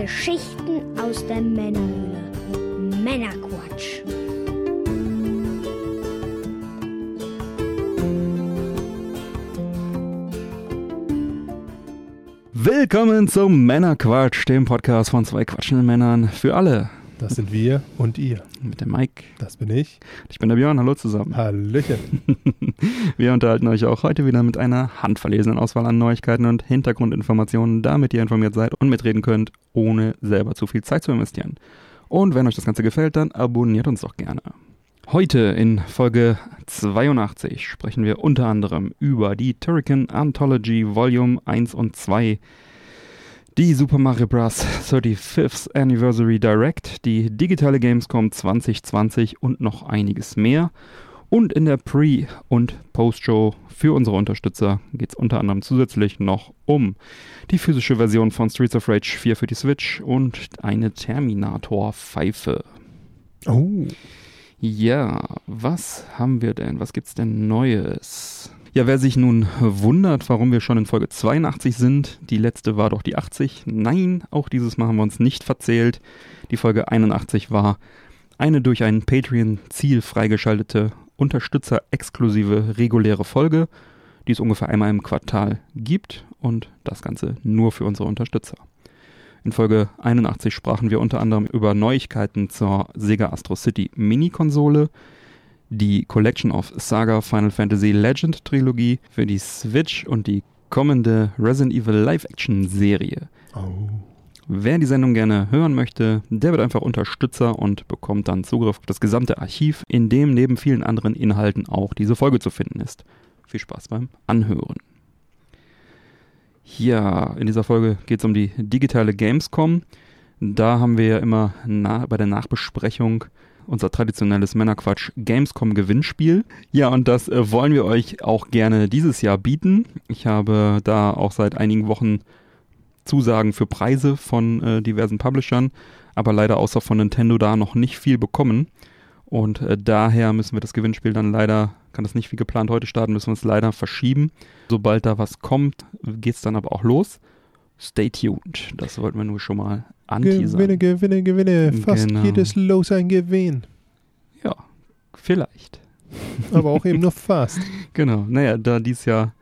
Geschichten aus der Männerhöhle. Männerquatsch. Willkommen zum Männerquatsch, dem Podcast von zwei quatschenden Männern für alle. Das sind wir und ihr. Mit dem Mike. Das bin ich. Ich bin der Björn, hallo zusammen. Hallöchen. wir unterhalten euch auch heute wieder mit einer handverlesenen Auswahl an Neuigkeiten und Hintergrundinformationen, damit ihr informiert seid und mitreden könnt, ohne selber zu viel Zeit zu investieren. Und wenn euch das Ganze gefällt, dann abonniert uns doch gerne. Heute in Folge 82 sprechen wir unter anderem über die Turrican Anthology Volume 1 und 2, die Super Mario Bros. 35th Anniversary Direct, die digitale Gamescom 2020 und noch einiges mehr. Und in der Pre- und Post-Show für unsere Unterstützer geht es unter anderem zusätzlich noch um die physische Version von Streets of Rage 4 für die Switch und eine Terminator-Pfeife. Oh. Ja, was haben wir denn? Was gibt's denn Neues? Ja, wer sich nun wundert, warum wir schon in Folge 82 sind, die letzte war doch die 80. Nein, auch dieses Mal haben wir uns nicht verzählt. Die Folge 81 war eine durch ein Patreon-Ziel freigeschaltete Unterstützer-exklusive reguläre Folge, die es ungefähr einmal im Quartal gibt und das Ganze nur für unsere Unterstützer. In Folge 81 sprachen wir unter anderem über Neuigkeiten zur Sega Astro City Mini-Konsole, die Collection of Saga Final Fantasy Legend Trilogie für die Switch und die kommende Resident Evil Live-Action-Serie. Oh. Wer die Sendung gerne hören möchte, der wird einfach Unterstützer und bekommt dann Zugriff auf das gesamte Archiv, in dem neben vielen anderen Inhalten auch diese Folge zu finden ist. Viel Spaß beim Anhören. Ja, in dieser Folge geht es um die digitale Gamescom. Da haben wir ja immer bei der Nachbesprechung unser traditionelles Männerquatsch Gamescom Gewinnspiel. Ja, und das äh, wollen wir euch auch gerne dieses Jahr bieten. Ich habe da auch seit einigen Wochen Zusagen für Preise von äh, diversen Publishern, aber leider außer von Nintendo da noch nicht viel bekommen. Und äh, daher müssen wir das Gewinnspiel dann leider, kann das nicht wie geplant heute starten, müssen wir es leider verschieben. Sobald da was kommt, geht es dann aber auch los. Stay tuned. Das wollten wir nur schon mal anteasern. Gewinne, gewinne, gewinne. Fast Genau. jedes Los ein Gewinn. Ja, vielleicht. Aber auch eben nur fast. Genau. Naja, da dies Jahr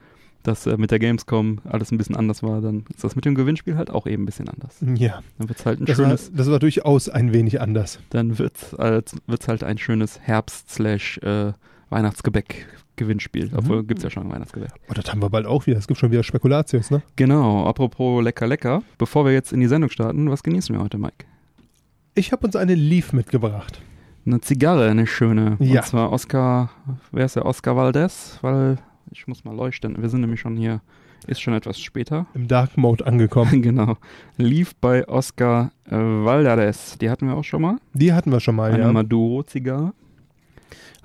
das äh, mit der Gamescom alles ein bisschen anders war, dann ist das mit dem Gewinnspiel halt auch eben ein bisschen anders. Ja, Dann wird's halt ein das war, schönes, das war durchaus ein wenig anders. dann wird's, äh, wird's halt ein schönes Herbst slash äh, Weihnachtsgebäck Gewinnspiel. Obwohl Mhm. gibt's ja schon ein Weihnachtsgebäck. Oh, das haben wir bald auch wieder. Es gibt schon wieder Spekulatius, ne? Genau, apropos lecker lecker. Bevor wir jetzt in die Sendung starten, was genießen wir heute, Mike? Ich habe uns eine Leaf mitgebracht. Eine Zigarre, eine schöne. Ja. Und zwar Oscar, wer ist der? Oscar Valdez, weil ich muss mal leuchten. Wir sind nämlich schon hier, ist schon etwas später. Im Dark Mode angekommen. genau. Lief bei Oscar äh, Valdez. Die hatten wir auch schon mal. Die hatten wir schon mal, Eine ja. Maduro-Zigarre.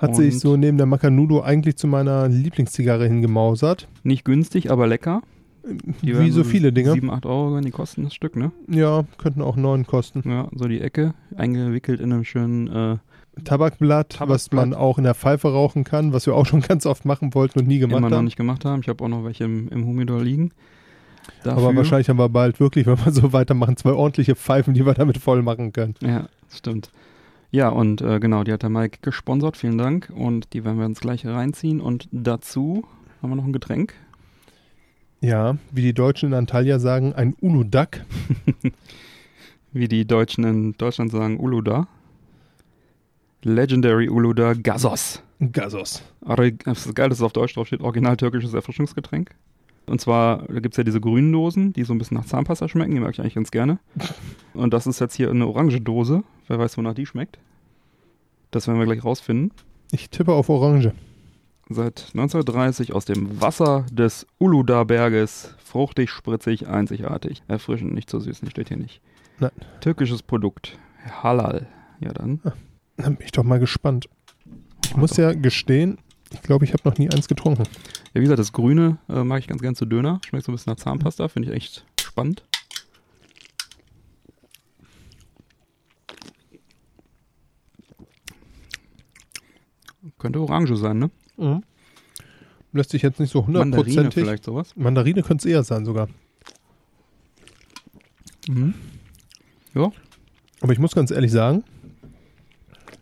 Hat sich so neben der Macanudo eigentlich zu meiner Lieblingszigarre hingemausert. Nicht günstig, aber lecker. Die Wie so viele Dinger. 7, 8 Euro, die kosten das Stück, ne? Ja, könnten auch neun kosten. Ja, so die Ecke, eingewickelt in einem schönen, äh, Tabakblatt, was Tabakblatt. man auch in der Pfeife rauchen kann, was wir auch schon ganz oft machen wollten und nie gemacht immer noch haben. nicht gemacht haben. Ich habe auch noch welche im, im Humidor liegen. Aber Dafür- wahrscheinlich haben wir bald wirklich, wenn wir so weitermachen, zwei ordentliche Pfeifen, die wir damit voll machen können. Ja, stimmt. Ja, und äh, genau, die hat der Mike gesponsert, vielen Dank. Und die werden wir uns gleich reinziehen. Und dazu haben wir noch ein Getränk. Ja, wie die Deutschen in Antalya sagen, ein Uludak. Wie die Deutschen in Deutschland sagen, Uluda. Legendary Uluda Gazos. Aber das ist geil, dass es auf Deutsch drauf steht, original türkisches Erfrischungsgetränk. Und zwar, da gibt es ja diese grünen Dosen, die so ein bisschen nach Zahnpasta schmecken, die mag ich eigentlich ganz gerne. Und das ist jetzt hier eine orange Dose. Wer weiß, wonach die schmeckt. Das werden wir gleich rausfinden. Ich tippe auf Orange. Seit 1930 aus dem Wasser des Uluda-Berges. Fruchtig, spritzig, einzigartig. Erfrischend, nicht so süß, steht hier nicht. Nein. Türkisches Produkt. Halal. Ja dann. Dann bin ich doch mal gespannt. Ich muss ja gestehen, ich glaube, ich habe noch nie eins getrunken. Ja, wie gesagt, das Grüne äh, mag ich ganz gern zu Döner. Schmeckt so ein bisschen nach Zahnpasta, finde ich echt spannend. Könnte Orange sein, ne? Mhm. Lässt sich jetzt nicht so Mandarine hundertprozentig. vielleicht sowas. Mandarine könnte es eher sein sogar. Mhm. Ja. Aber ich muss ganz ehrlich sagen,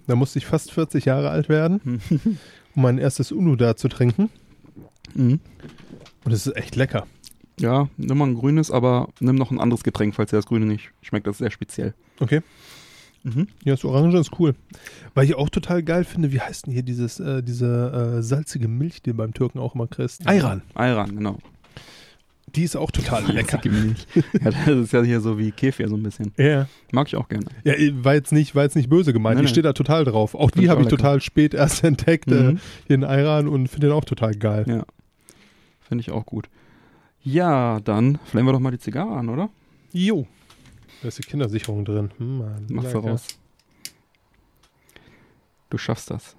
da musste ich fast 40 Jahre alt werden, um mein erstes Uno da zu trinken. Mhm. Und es ist echt lecker. Ja, nimm mal ein grünes, aber nimm noch ein anderes Getränk, falls dir das grüne nicht schmeckt. Das ist sehr speziell. Okay. Mhm. Ja, das Orange ist cool. Weil ich auch total geil finde, wie heißt denn hier dieses, äh, diese äh, salzige Milch, die du beim Türken auch immer kriegst? Ayran. Ayran, genau. Die ist auch total lecker. Milch. ja, das ist ja hier so wie Kefir so ein bisschen. Ja. Mag ich auch gerne. Ja, war jetzt nicht, war jetzt nicht böse gemeint. Nein, ich stehe da total drauf. Auch die habe ich lecker. total spät erst entdeckt, äh, Mhm. hier in Ayran und finde den auch total geil. Ja. Finde ich auch gut. Ja, dann flammen wir doch mal die Zigarre an, oder? Jo. Da ist die Kindersicherung drin. Hm, Mann, Mach lecker. voraus. Du schaffst das.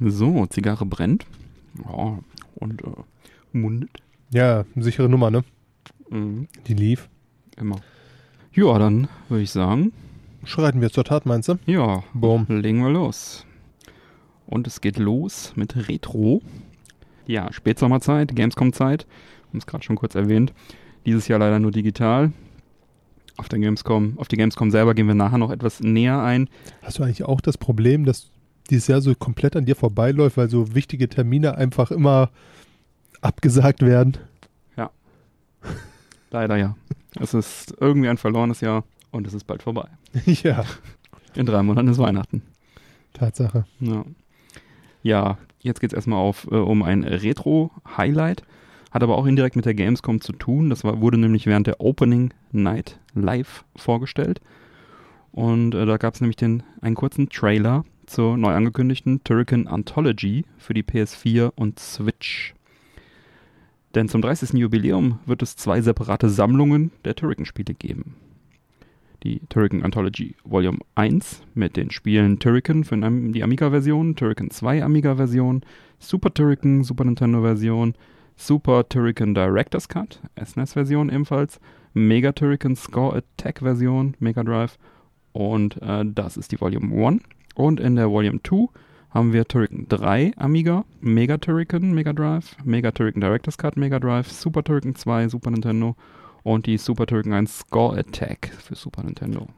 So, Zigarre brennt. Ja, und äh, mundet. Ja, sichere Nummer, ne? Mhm, Die lief. immer. Ja, dann würde ich sagen, Schreiten wir zur Tat, meinst du? ja, Boom. legen wir los. Und es geht los mit Retro. Ja, Spätsommerzeit, Gamescom-Zeit. Wir haben es gerade schon kurz erwähnt. Dieses Jahr leider nur digital. Auf der Gamescom, auf die Gamescom selber gehen wir nachher noch etwas näher ein. Hast du eigentlich auch das Problem, dass dieses Jahr so komplett an dir vorbeiläuft, weil so wichtige Termine einfach immer abgesagt werden? Leider ja. Es ist irgendwie ein verlorenes Jahr und es ist bald vorbei. ja, In drei Monaten ist Weihnachten. Tatsache. Ja, ja jetzt geht es erstmal auf, äh, um ein Retro-Highlight. Hat aber auch indirekt mit der Gamescom zu tun. Das war, wurde nämlich während der Opening Night live vorgestellt. Und äh, da gab es nämlich den, einen kurzen Trailer zur neu angekündigten Turrican Anthology für die PS4 und Switch. Denn zum 30. Jubiläum wird es zwei separate Sammlungen der Turrican-Spiele geben. Die Turrican Anthology Volume 1 mit den Spielen Turrican für die Amiga-Version, Turrican 2 Amiga-Version, Super Turrican Super Nintendo-Version, Super Turrican Director's Cut, SNES-Version ebenfalls, Mega Turrican Score Attack-Version, Mega Drive und äh, das ist die Volume 1. Und in der Volume 2 haben wir Turrican 3 Amiga, Mega Turrican Mega Drive, Mega Turrican Director's Cut Mega Drive, Super Turrican 2 Super Nintendo und die Super Turrican 1 Score Attack für Super Nintendo.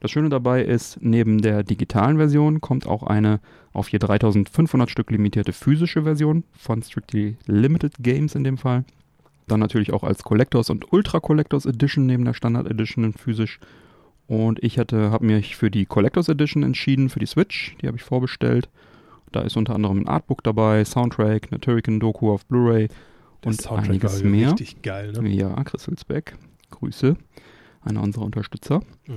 Das Schöne dabei ist, neben der digitalen Version kommt auch eine auf je 3500 Stück limitierte physische Version von Strictly Limited Games in dem Fall. Dann natürlich auch als Collectors und Ultra Collectors Edition neben der Standard Edition in physisch. Und ich hatte, habe mich für die Collectors Edition entschieden, für die Switch. Die habe ich vorbestellt. Da ist unter anderem ein Artbook dabei, Soundtrack, eine Turrican-Doku auf Blu-ray und einiges war mehr. richtig geil, ne? Ja, Chris Hülsbeck, Grüße, einer unserer Unterstützer. Mhm.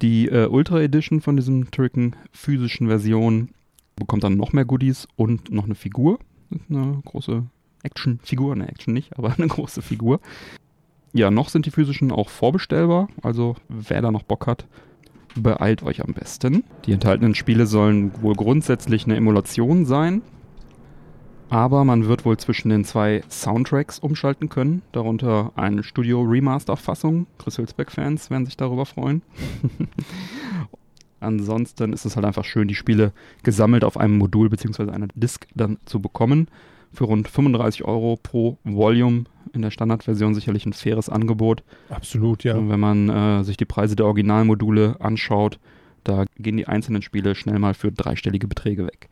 Die äh, Ultra Edition von diesem Turrican physischen Version bekommt dann noch mehr Goodies und noch eine Figur. Eine große Actionfigur, ne Action nicht, aber eine große Figur. Ja, noch sind die physischen auch vorbestellbar, also wer da noch Bock hat, beeilt euch am besten. Die enthaltenen Spiele sollen wohl grundsätzlich eine Emulation sein, aber man wird wohl zwischen den zwei Soundtracks umschalten können, darunter eine Studio-Remaster-Fassung. Chris Hülsbeck-Fans werden sich darüber freuen. Ansonsten ist es halt einfach schön, die Spiele gesammelt auf einem Modul bzw. einer Disk dann zu bekommen. Für rund 35 Euro pro Volume in der Standardversion sicherlich ein faires Angebot. Absolut, ja. Und wenn man äh, sich die Preise der Originalmodule anschaut, da gehen die einzelnen Spiele schnell mal für dreistellige Beträge weg.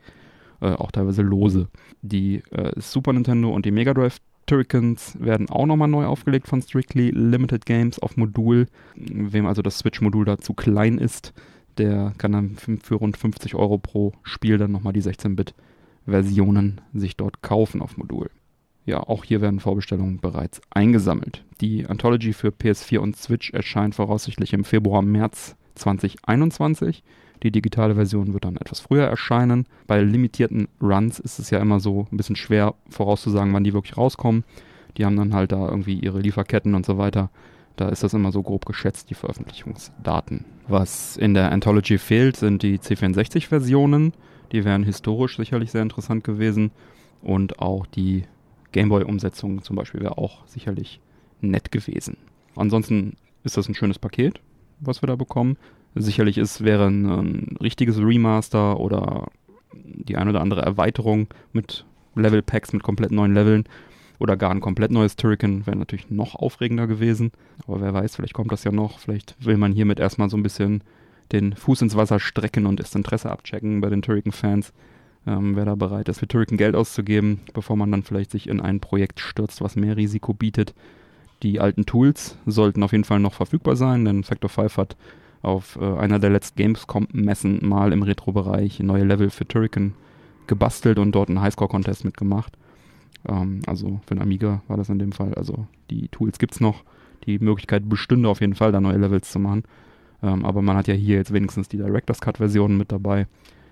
Äh, auch teilweise lose. Die äh, Super Nintendo und die Mega Drive Turricans werden auch nochmal neu aufgelegt von Strictly Limited Games auf Modul. Wem also das Switch-Modul da zu klein ist, der kann dann für, rund 50 Euro pro Spiel dann nochmal die 16-Bit-Versionen sich dort kaufen auf Modul. Ja, auch hier werden Vorbestellungen bereits eingesammelt. Die Anthology für PS4 und Switch erscheint voraussichtlich im Februar, März 2021. Die digitale Version wird dann etwas früher erscheinen. Bei limitierten Runs ist es ja immer so ein bisschen schwer vorauszusagen, wann die wirklich rauskommen. Die haben dann halt da irgendwie ihre Lieferketten und so weiter. Da ist das immer so grob geschätzt, die Veröffentlichungsdaten. Was in der Anthology fehlt, sind die C64-Versionen. Die wären historisch sicherlich sehr interessant gewesen. Und auch die Gameboy-Umsetzung zum Beispiel wäre auch sicherlich nett gewesen. Ansonsten ist das ein schönes Paket, was wir da bekommen. Sicherlich ist, wäre ein, richtiges Remaster oder die ein oder andere Erweiterung mit Level-Packs mit komplett neuen Leveln Oder gar ein komplett neues Turrican wäre natürlich noch aufregender gewesen. Aber wer weiß, vielleicht kommt das ja noch. Vielleicht will man hiermit erstmal so ein bisschen den Fuß ins Wasser strecken und das Interesse abchecken bei den Turrican-Fans. Ähm, wer da bereit ist, für Turrican Geld auszugeben, bevor man dann vielleicht sich in ein Projekt stürzt, was mehr Risiko bietet. Die alten Tools sollten auf jeden Fall noch verfügbar sein, denn Factor 5 hat auf äh, einer der letzten Gamescom-Messen mal im Retro-Bereich neue Level für Turrican gebastelt und dort einen Highscore-Contest mitgemacht. Ähm, also für den Amiga war das in dem Fall. Also die Tools gibt es noch. Die Möglichkeit bestünde auf jeden Fall, da neue Levels zu machen. Ähm, aber man hat ja hier jetzt wenigstens die Director's Cut-Versionen mit dabei.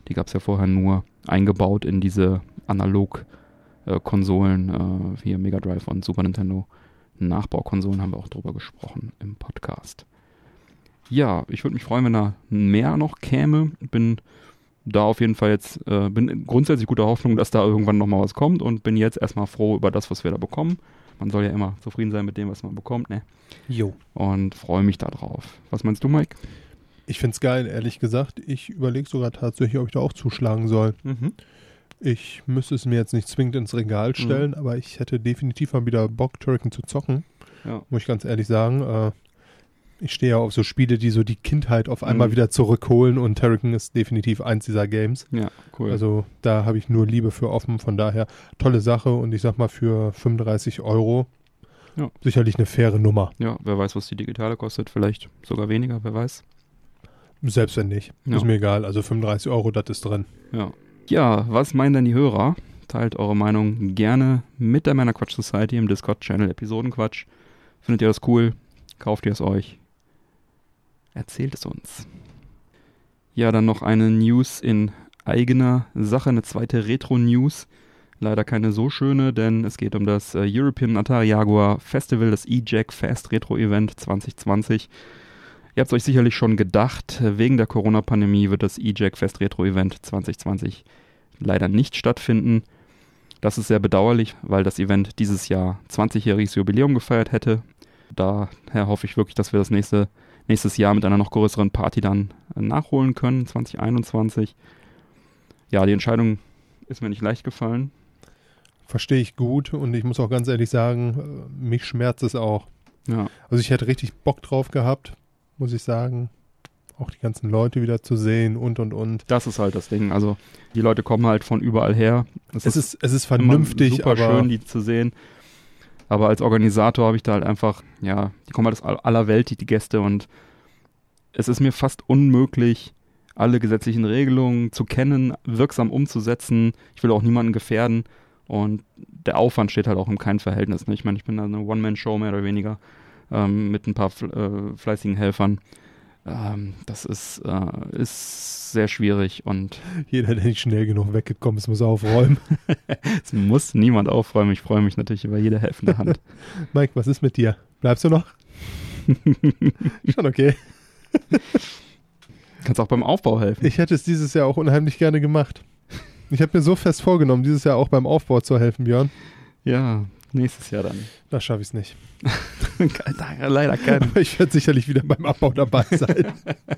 Die gab es ja vorher nur eingebaut in diese Analog-Konsolen, äh, äh, hier Mega Drive und Super Nintendo. Nachbaukonsolen haben wir auch drüber gesprochen im Podcast. Ja, ich würde mich freuen, wenn da mehr noch käme. Bin da auf jeden Fall jetzt, äh, bin grundsätzlich guter Hoffnung, dass da irgendwann nochmal was kommt und bin jetzt erstmal froh über das, was wir da bekommen. Man soll ja immer zufrieden sein mit dem, was man bekommt, ne? Jo. Und freue mich da drauf. Was meinst du, Mike? Ich finde es geil, ehrlich gesagt. Ich überlege sogar tatsächlich, ob ich da auch zuschlagen soll. Mhm. Ich müsste es mir jetzt nicht zwingend ins Regal stellen, mhm. aber ich hätte definitiv mal wieder Bock, Turrican zu zocken. Ja. Muss ich ganz ehrlich sagen. Äh, ich stehe ja auf so Spiele, die so die Kindheit auf einmal mhm. wieder zurückholen und Turrican ist definitiv eins dieser Games. Ja, cool. Also da habe ich nur Liebe für offen, von daher tolle Sache und ich sag mal für 35 Euro ja. sicherlich eine faire Nummer. Ja, wer weiß, was die digitale kostet, vielleicht sogar weniger, wer weiß. Selbst wenn nicht. Ja. Ist mir egal. Also 35 Euro, das ist drin. Ja. Ja, was meinen denn die Hörer? Teilt eure Meinung gerne mit der Männerquatsch Society im Discord-Channel Episodenquatsch. Findet ihr das cool? Kauft ihr es euch? Erzählt es uns. Ja, dann noch eine News in eigener Sache, eine zweite Retro-News. Leider keine so schöne, denn es geht um das äh, European Atari Jaguar Festival, das E-Jack Fast Retro Event 2020. Ihr habt es euch sicherlich schon gedacht, wegen der Corona-Pandemie wird das E-Jack Fest Retro Event 2020 leider nicht stattfinden. Das ist sehr bedauerlich, weil das Event dieses Jahr 20-jähriges Jubiläum gefeiert hätte. Daher hoffe ich wirklich, dass wir das nächste, nächstes Jahr mit einer noch größeren Party dann nachholen können, 2021. Ja, die Entscheidung ist mir nicht leicht gefallen. Verstehe ich gut und ich muss auch ganz ehrlich sagen, äh, mich schmerzt es auch. Ja. Also ich hätte richtig Bock drauf gehabt, muss ich sagen. Auch die ganzen Leute wieder zu sehen und und und. Das ist halt das Ding. Also die Leute kommen halt von überall her. Es, es ist, es ist vernünftig, super aber schön, die zu sehen. Aber als Organisator habe ich da halt einfach, ja, die kommen halt aus aller Welt, die, die Gäste, und es ist mir fast unmöglich, alle gesetzlichen Regelungen zu kennen, wirksam umzusetzen. Ich will auch niemanden gefährden. Und der Aufwand steht halt auch in keinem Verhältnis. Ne? Ich meine, ich bin da eine One-Man-Show mehr oder weniger ähm, mit ein paar äh, fleißigen Helfern. Ähm, das ist, äh, ist sehr schwierig und jeder, der nicht schnell genug weggekommen ist, muss aufräumen. es muss niemand aufräumen. Ich freue mich natürlich über jede helfende Hand. Mike, was ist mit dir? Bleibst du noch? Schon okay. Kannst auch beim Aufbau helfen. Ich hätte es dieses Jahr auch unheimlich gerne gemacht. Ich habe mir so fest vorgenommen, dieses Jahr auch beim Aufbau zu helfen, Björn. Ja, nächstes Jahr dann. Da schaffe ich es nicht. Leider kein. Aber ich werde sicherlich wieder beim Abbau dabei sein.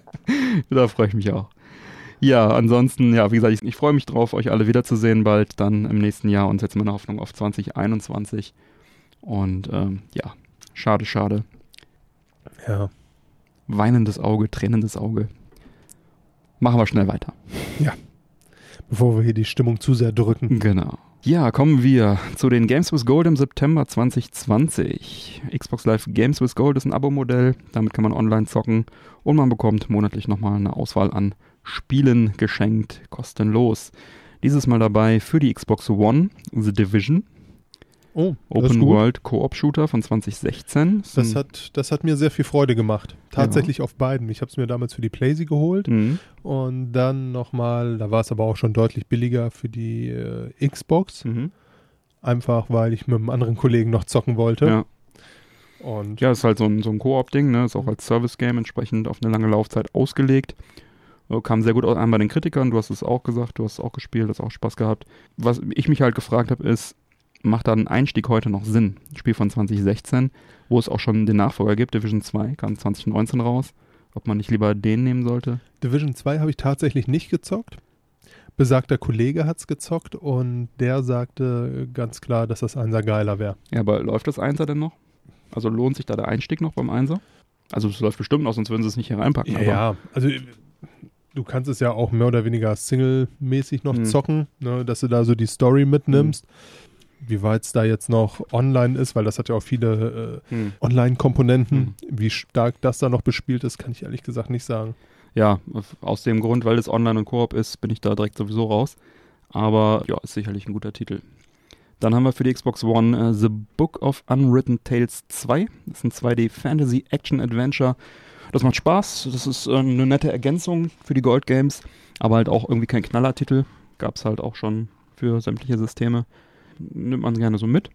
da freue ich mich auch. Ja, ansonsten, ja, wie gesagt, ich, ich freue mich drauf, euch alle wiederzusehen bald dann im nächsten Jahr und setze meine Hoffnung auf 2021. Und ähm, ja, schade, schade. Ja. Weinendes Auge, tränendes Auge. Machen wir schnell weiter. Ja. Bevor wir hier die Stimmung zu sehr drücken. Genau. Ja, kommen wir zu den Games with Gold im September 2020. Xbox Live Games with Gold ist ein Abo-Modell, damit kann man online zocken und man bekommt monatlich nochmal eine Auswahl an Spielen geschenkt, kostenlos. Dieses Mal dabei für die Xbox One The Division, Oh, Open World Co-op Shooter von 2016. Das hat, das hat mir sehr viel Freude gemacht. Tatsächlich ja. auf beiden. Ich habe es mir damals für die Playsee geholt mhm. und dann nochmal, da war es aber auch schon deutlich billiger für die äh, Xbox. Mhm. Einfach weil ich mit einem anderen Kollegen noch zocken wollte. Ja. Und ja, ist halt so ein, so ein Koop-Ding, ne? Ist auch als Service-Game entsprechend auf eine lange Laufzeit ausgelegt. Äh, kam sehr gut an bei den Kritikern, du hast es auch gesagt, du hast es auch gespielt, hast auch Spaß gehabt. Was ich mich halt gefragt habe, ist, macht dann ein Einstieg heute noch Sinn? Spiel von 2016, wo es auch schon den Nachfolger gibt, Division 2, kam 2019 raus. Ob man nicht lieber den nehmen sollte? Division 2 habe ich tatsächlich nicht gezockt. besagter Kollege hat's gezockt und der sagte ganz klar, dass das Einser geiler wäre. Ja, aber läuft das Einser denn noch? Also lohnt sich da der Einstieg noch beim Einser? Also es läuft bestimmt noch, sonst würden sie es nicht hier reinpacken. Ja, also du kannst es ja auch mehr oder weniger single-mäßig noch Hm. zocken, ne, dass du da so die Story mitnimmst. Wie weit es da jetzt noch online ist, weil das hat ja auch viele äh, Hm. Online-Komponenten. Wie stark das da noch bespielt ist, kann ich ehrlich gesagt nicht sagen. Ja, aus dem Grund, weil es Online und Koop ist, bin ich da direkt sowieso raus. Aber ja, ist sicherlich ein guter Titel. Dann haben wir für die Xbox One äh, The Book of Unwritten Tales 2. Das ist ein 2D Fantasy Action Adventure. Das macht Spaß. Das ist äh, eine nette Ergänzung für die Gold Games, aber halt auch irgendwie kein Knallertitel. Gab es halt auch schon für sämtliche Systeme. Nimmt man gerne so mit.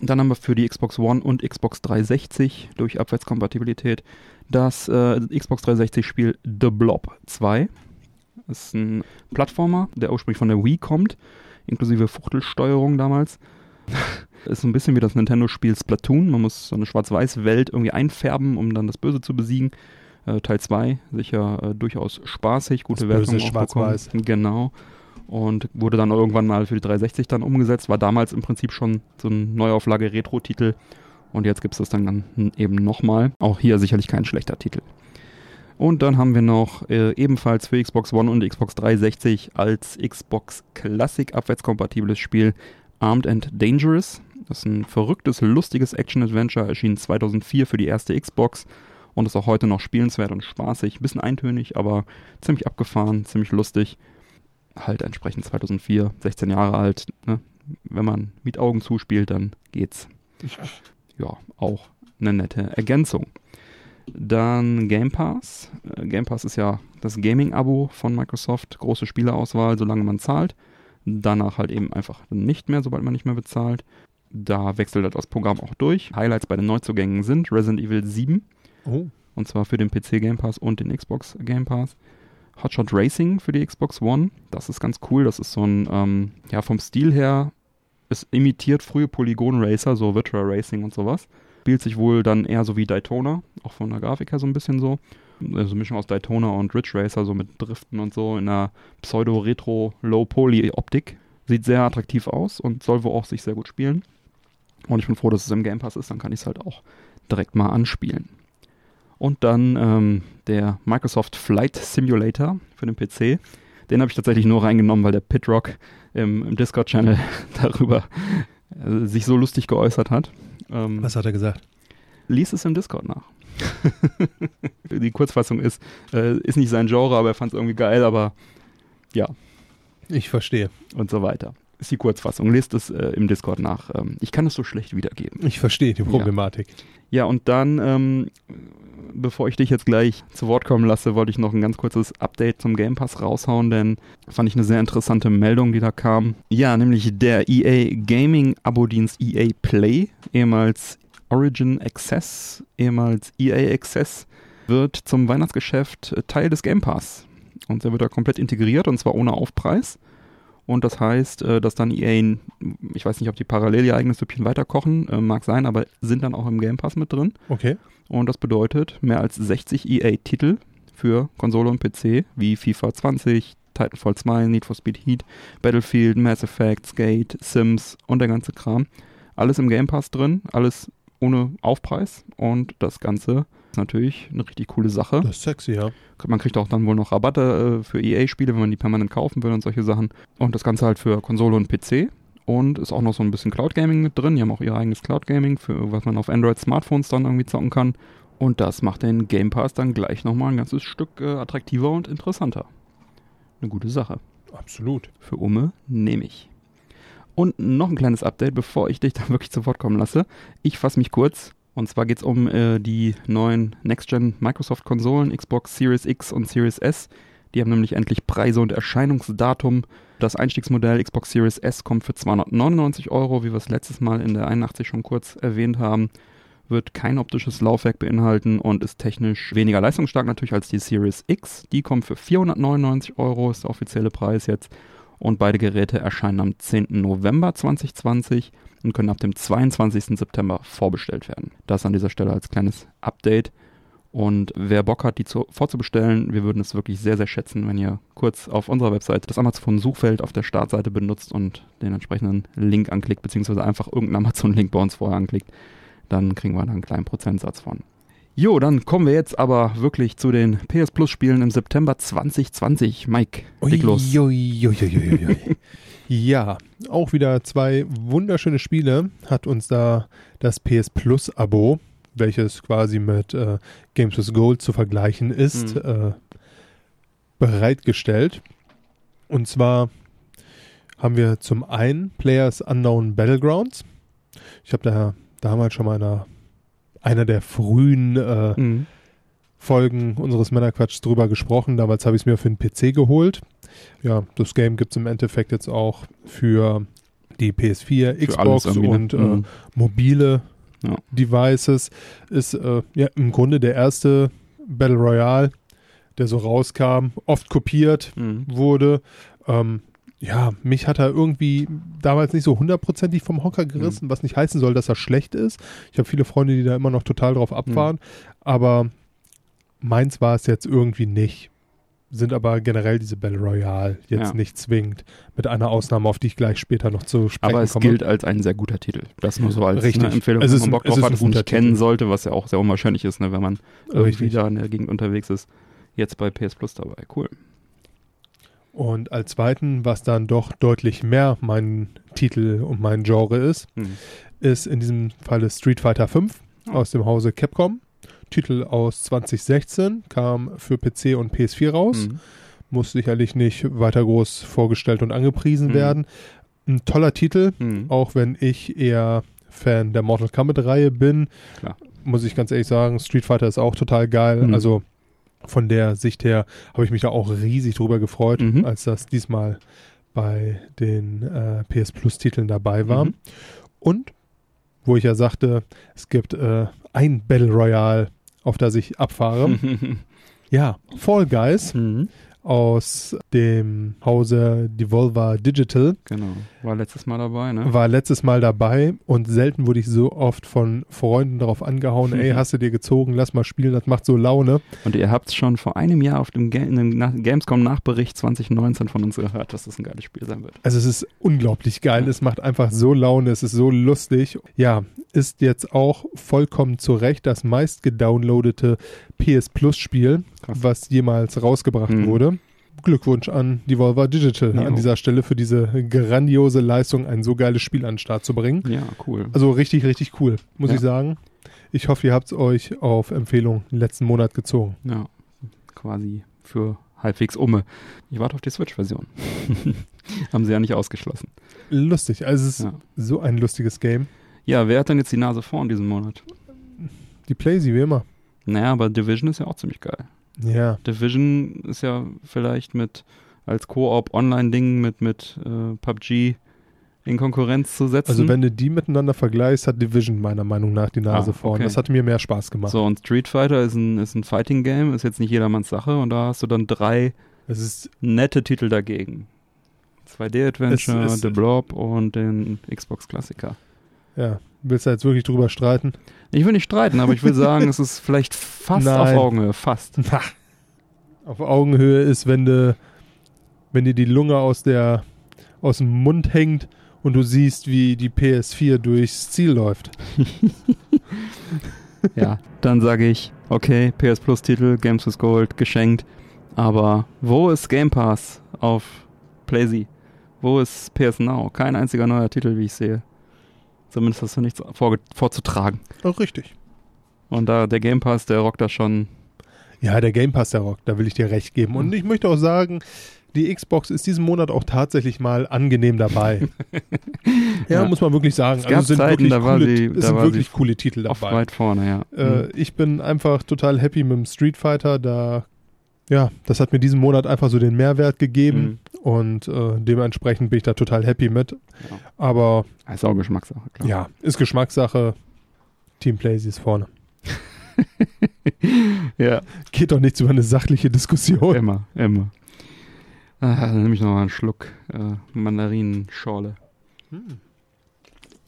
Dann haben wir für die Xbox One und Xbox 360 durch Abwärtskompatibilität das äh, Xbox 360-Spiel The Blob 2. Das ist ein Plattformer, der ursprünglich von der Wii kommt, inklusive Fuchtelsteuerung damals. ist so ein bisschen wie das Nintendo-Spiel Splatoon. Man muss so eine Schwarz-Weiß-Welt irgendwie einfärben, um dann das Böse zu besiegen. Äh, Teil 2 sicher äh, durchaus spaßig, gute Das bekommen. Schwarz-Weiß. Genau. Und wurde dann irgendwann mal für die 360 dann umgesetzt. War damals im Prinzip schon so ein Neuauflage Retro-Titel. Und jetzt gibt es das dann, dann eben nochmal. Auch hier sicherlich kein schlechter Titel. Und dann haben wir noch äh, ebenfalls für Xbox One und Xbox 360 als Xbox Classic abwärtskompatibles Spiel Armed and Dangerous. Das ist ein verrücktes, lustiges Action-Adventure, erschien 2004 für die erste Xbox und ist auch heute noch spielenswert und spaßig. Bisschen eintönig, aber ziemlich abgefahren, ziemlich lustig. Halt entsprechend 2004, 16 Jahre alt. Ne? Wenn man mit Augen zuspielt, dann geht's. Ja, auch eine nette Ergänzung. Dann Game Pass. Äh, Game Pass ist ja das Gaming-Abo von Microsoft. Große Spieleauswahl, solange man zahlt. Danach halt eben einfach nicht mehr, sobald man nicht mehr bezahlt. Da wechselt halt das Programm auch durch. Highlights bei den Neuzugängen sind Resident Evil 7. Oh. Und zwar für den PC Game Pass und den Xbox Game Pass. Hotshot Racing für die Xbox One. Das ist ganz cool. Das ist so ein, ähm, ja, vom Stil her, es imitiert frühe Polygon Racer, so Virtual Racing und sowas. Spielt sich wohl dann eher so wie Daytona, auch von der Grafik her so ein bisschen so. Also Mischung aus Daytona und Ridge Racer, so mit Driften und so in einer Pseudo-Retro-Low-Poly-Optik. Sieht sehr attraktiv aus und soll wohl auch sich sehr gut spielen. Und ich bin froh, dass es im Game Pass ist, dann kann ich es halt auch direkt mal anspielen. Und dann ähm, der Microsoft Flight Simulator für den PC. Den habe ich tatsächlich nur reingenommen, weil der Pitrock im, im Discord-Channel darüber äh, sich so lustig geäußert hat. Ähm, Was hat er gesagt? lies es im Discord nach. Die Kurzfassung ist, äh, ist nicht sein Genre, aber er fand es irgendwie geil, aber ja, Ich verstehe. und so weiter. Ist die Kurzfassung. Lest es äh, im Discord nach. Ähm, ich kann es so schlecht wiedergeben. Ich verstehe die Problematik. Ja, und dann, ähm, bevor ich dich jetzt gleich zu Wort kommen lasse, wollte ich noch ein ganz kurzes Update zum Game Pass raushauen, denn fand ich eine sehr interessante Meldung, die da kam. Ja, nämlich der EA Gaming Abo-Dienst EA Play, ehemals Origin Access, ehemals EA Access, wird zum Weihnachtsgeschäft äh, Teil des Game Pass. Und der wird da komplett integriert und zwar ohne Aufpreis. Und das heißt, äh, dass dann EA, ich weiß nicht, ob die parallel ihr eigenes Süppchen weiterkochen, äh, mag sein, aber sind dann auch im Game Pass mit drin. Okay. Und das bedeutet mehr als 60 EA-Titel für Konsole und PC, wie FIFA 20, Titanfall 2, Need for Speed Heat, Battlefield, Mass Effect, Skate, Sims und der ganze Kram. Alles im Game Pass drin, alles ohne Aufpreis und das Ganze ist natürlich eine richtig coole Sache. Das ist sexy, ja. Man kriegt auch dann wohl noch Rabatte äh, für EA-Spiele, wenn man die permanent kaufen will und solche Sachen. Und das Ganze halt für Konsole und PC. Und ist auch noch so ein bisschen Cloud Gaming mit drin. Die haben auch ihr eigenes Cloud Gaming, für was man auf Android-Smartphones dann irgendwie zocken kann. Und das macht den Game Pass dann gleich nochmal ein ganzes Stück äh, attraktiver und interessanter. Eine gute Sache. Absolut. Für Umme nehme ich. Und noch ein kleines Update, bevor ich dich da wirklich zu Wort kommen lasse. Ich fasse mich kurz. Und zwar geht es um äh, die neuen Next-Gen Microsoft-Konsolen, Xbox Series X und Series S. Die haben nämlich endlich Preise und Erscheinungsdatum. Das Einstiegsmodell Xbox Series S kommt für 299 Euro, wie wir es letztes Mal in der 81 schon kurz erwähnt haben. Wird kein optisches Laufwerk beinhalten und ist technisch weniger leistungsstark natürlich als die Series X. Die kommt für 499 Euro, ist der offizielle Preis jetzt. Und beide Geräte erscheinen am 10. November 2020 und können ab dem 22. September vorbestellt werden. Das an dieser Stelle als kleines Update. Und wer Bock hat, die zu, vorzubestellen, wir würden es wirklich sehr, sehr schätzen, wenn ihr kurz auf unserer Webseite das Amazon-Suchfeld auf der Startseite benutzt und den entsprechenden Link anklickt, beziehungsweise einfach irgendeinen Amazon-Link bei uns vorher anklickt. Dann kriegen wir da einen kleinen Prozentsatz von. Jo, dann kommen wir jetzt aber wirklich zu den PS Plus Spielen im September 2020. Mike, leg los. Ja, auch wieder zwei wunderschöne Spiele hat uns da das PS Plus Abo, welches quasi mit äh, Games with Gold zu vergleichen ist, Mhm. äh, bereitgestellt. Und zwar haben wir zum einen Players Unknown Battlegrounds. Ich habe da damals schon mal in einer, einer der frühen äh, Mhm. Folgen unseres Männerquatschs drüber gesprochen. Damals habe ich es mir für den PC geholt. Ja, das Game gibt es im Endeffekt jetzt auch für die PS4, Für alles Xbox ne? und äh, Mhm. mobile Ja. Devices. Ist äh, ja im Grunde der erste Battle Royale, der so rauskam, oft kopiert Mhm. wurde. Ähm, ja, mich hat er irgendwie damals nicht so hundertprozentig vom Hocker gerissen, was nicht heißen soll, dass er schlecht ist. Ich habe viele Freunde, die da immer noch total drauf abfahren, aber meins war es jetzt irgendwie nicht. Sind aber generell diese Battle Royale jetzt Ja. nicht zwingend, mit einer Ausnahme, auf die ich gleich später noch zu sprechen Aber es komme. gilt als ein sehr guter Titel. Das nur so als Richtig. Ne, Empfehlung, Es wenn ist man ein- Bock drauf hat, es nicht kennen Titel. sollte, was ja auch sehr unwahrscheinlich ist, ne, wenn man irgendwie da in der Gegend unterwegs ist. Jetzt bei PS Plus dabei. Cool. Und als zweiten, was dann doch deutlich mehr mein Titel und mein Genre ist, Mhm. ist in diesem Falle Street Fighter V Oh. aus dem Hause Capcom. Titel aus 2016, kam für PC und PS4 raus. Mhm. Muss sicherlich nicht weiter groß vorgestellt und angepriesen Mhm. werden. Ein toller Titel, Mhm. auch wenn ich eher Fan der Mortal Kombat-Reihe bin. Klar. Muss ich ganz ehrlich sagen, Street Fighter ist auch total geil. Mhm. Also von der Sicht her habe ich mich da auch riesig drüber gefreut, Mhm. als das diesmal bei den äh, PS Plus-Titeln dabei war. Mhm. Und wo ich ja sagte, es gibt äh, ein Battle Royale, auf das ich abfahre. Ja, Fall Guys Mhm. Aus dem Hause Devolver Digital Genau. War letztes Mal dabei, ne? war letztes Mal dabei und selten wurde ich so oft von Freunden darauf angehauen, ey, hast du dir gezogen, lass mal spielen, das macht so Laune. Und ihr habt schon vor einem Jahr auf dem, Ga Gamescom-Nachbericht 2019 von uns gehört, dass das ein geiles Spiel sein wird. Also es ist unglaublich geil, es macht einfach so Laune, es ist so lustig. Ja, ist jetzt auch vollkommen zu Recht das meist gedownloadete PS Plus Spiel, Krass. was jemals rausgebracht Mhm. wurde. Glückwunsch an Devolver Digital Ja. an dieser Stelle für diese grandiose Leistung, ein so geiles Spiel an den Start zu bringen. Ja, cool. Also richtig, richtig cool, muss Ja. ich sagen. Ich hoffe, ihr habt es euch auf Empfehlung letzten Monat gezogen. Ja, quasi für halbwegs umme. Ich warte auf die Switch-Version. Haben sie ja nicht ausgeschlossen. Lustig, also es ist Ja. so ein lustiges Game. ja, wer hat denn jetzt die Nase vorn diesen Monat? Die Playsee, wie immer. Naja, aber Division ist ja auch ziemlich geil. Ja, Division ist ja vielleicht mit als Koop-Online-Ding mit, mit äh, PUBG in Konkurrenz zu setzen. also wenn du die miteinander vergleichst, hat Division meiner Meinung nach die Nase Ah, vorn. okay. Das hat mir mehr Spaß gemacht. so, und Street Fighter ist ein, ist ein Fighting-Game, ist jetzt nicht jedermanns Sache und da hast du dann drei nette Titel dagegen. 2D-Adventure, Es- es- The Blob und den Xbox-Klassiker. Ja, willst du jetzt wirklich drüber streiten? Ich will nicht streiten, aber ich will sagen, es ist vielleicht fast auf Nein. Augenhöhe, fast. Auf Augenhöhe ist, wenn du, wenn dir die Lunge aus der, aus dem Mund hängt und du siehst, wie die PS4 durchs Ziel läuft. Ja, dann sage ich, okay, PS Plus Titel, Games with Gold, geschenkt. Aber wo ist Game Pass auf PlayZ? Wo ist PS Now? Kein einziger neuer Titel, wie ich sehe. Zumindest hast du nichts vorge- vorzutragen. Auch richtig. Und da der Game Pass, der rockt da schon. Ja, der Game Pass, der rockt, da will ich dir recht geben. Und ich möchte auch sagen, die Xbox ist diesen Monat auch tatsächlich mal angenehm dabei. ja, Ja. muss man wirklich sagen. Es es sind Zeiten, wirklich, coole, sie- es da sind wirklich sie coole Titel Oft dabei. weit vorne, ja. Äh, ich bin einfach total happy mit dem Street Fighter. Da, ja, das hat mir diesen Monat einfach so den Mehrwert gegeben. Mhm. Und äh, dementsprechend bin ich da total happy mit. Ja. Aber. Ist auch Geschmackssache, klar. ja, ist Geschmackssache. Team Playsee ist vorne. ja. Geht doch nichts über eine sachliche Diskussion. Immer, immer. Ah, dann nehme ich nochmal einen Schluck äh, Mandarinenschorle. Hm.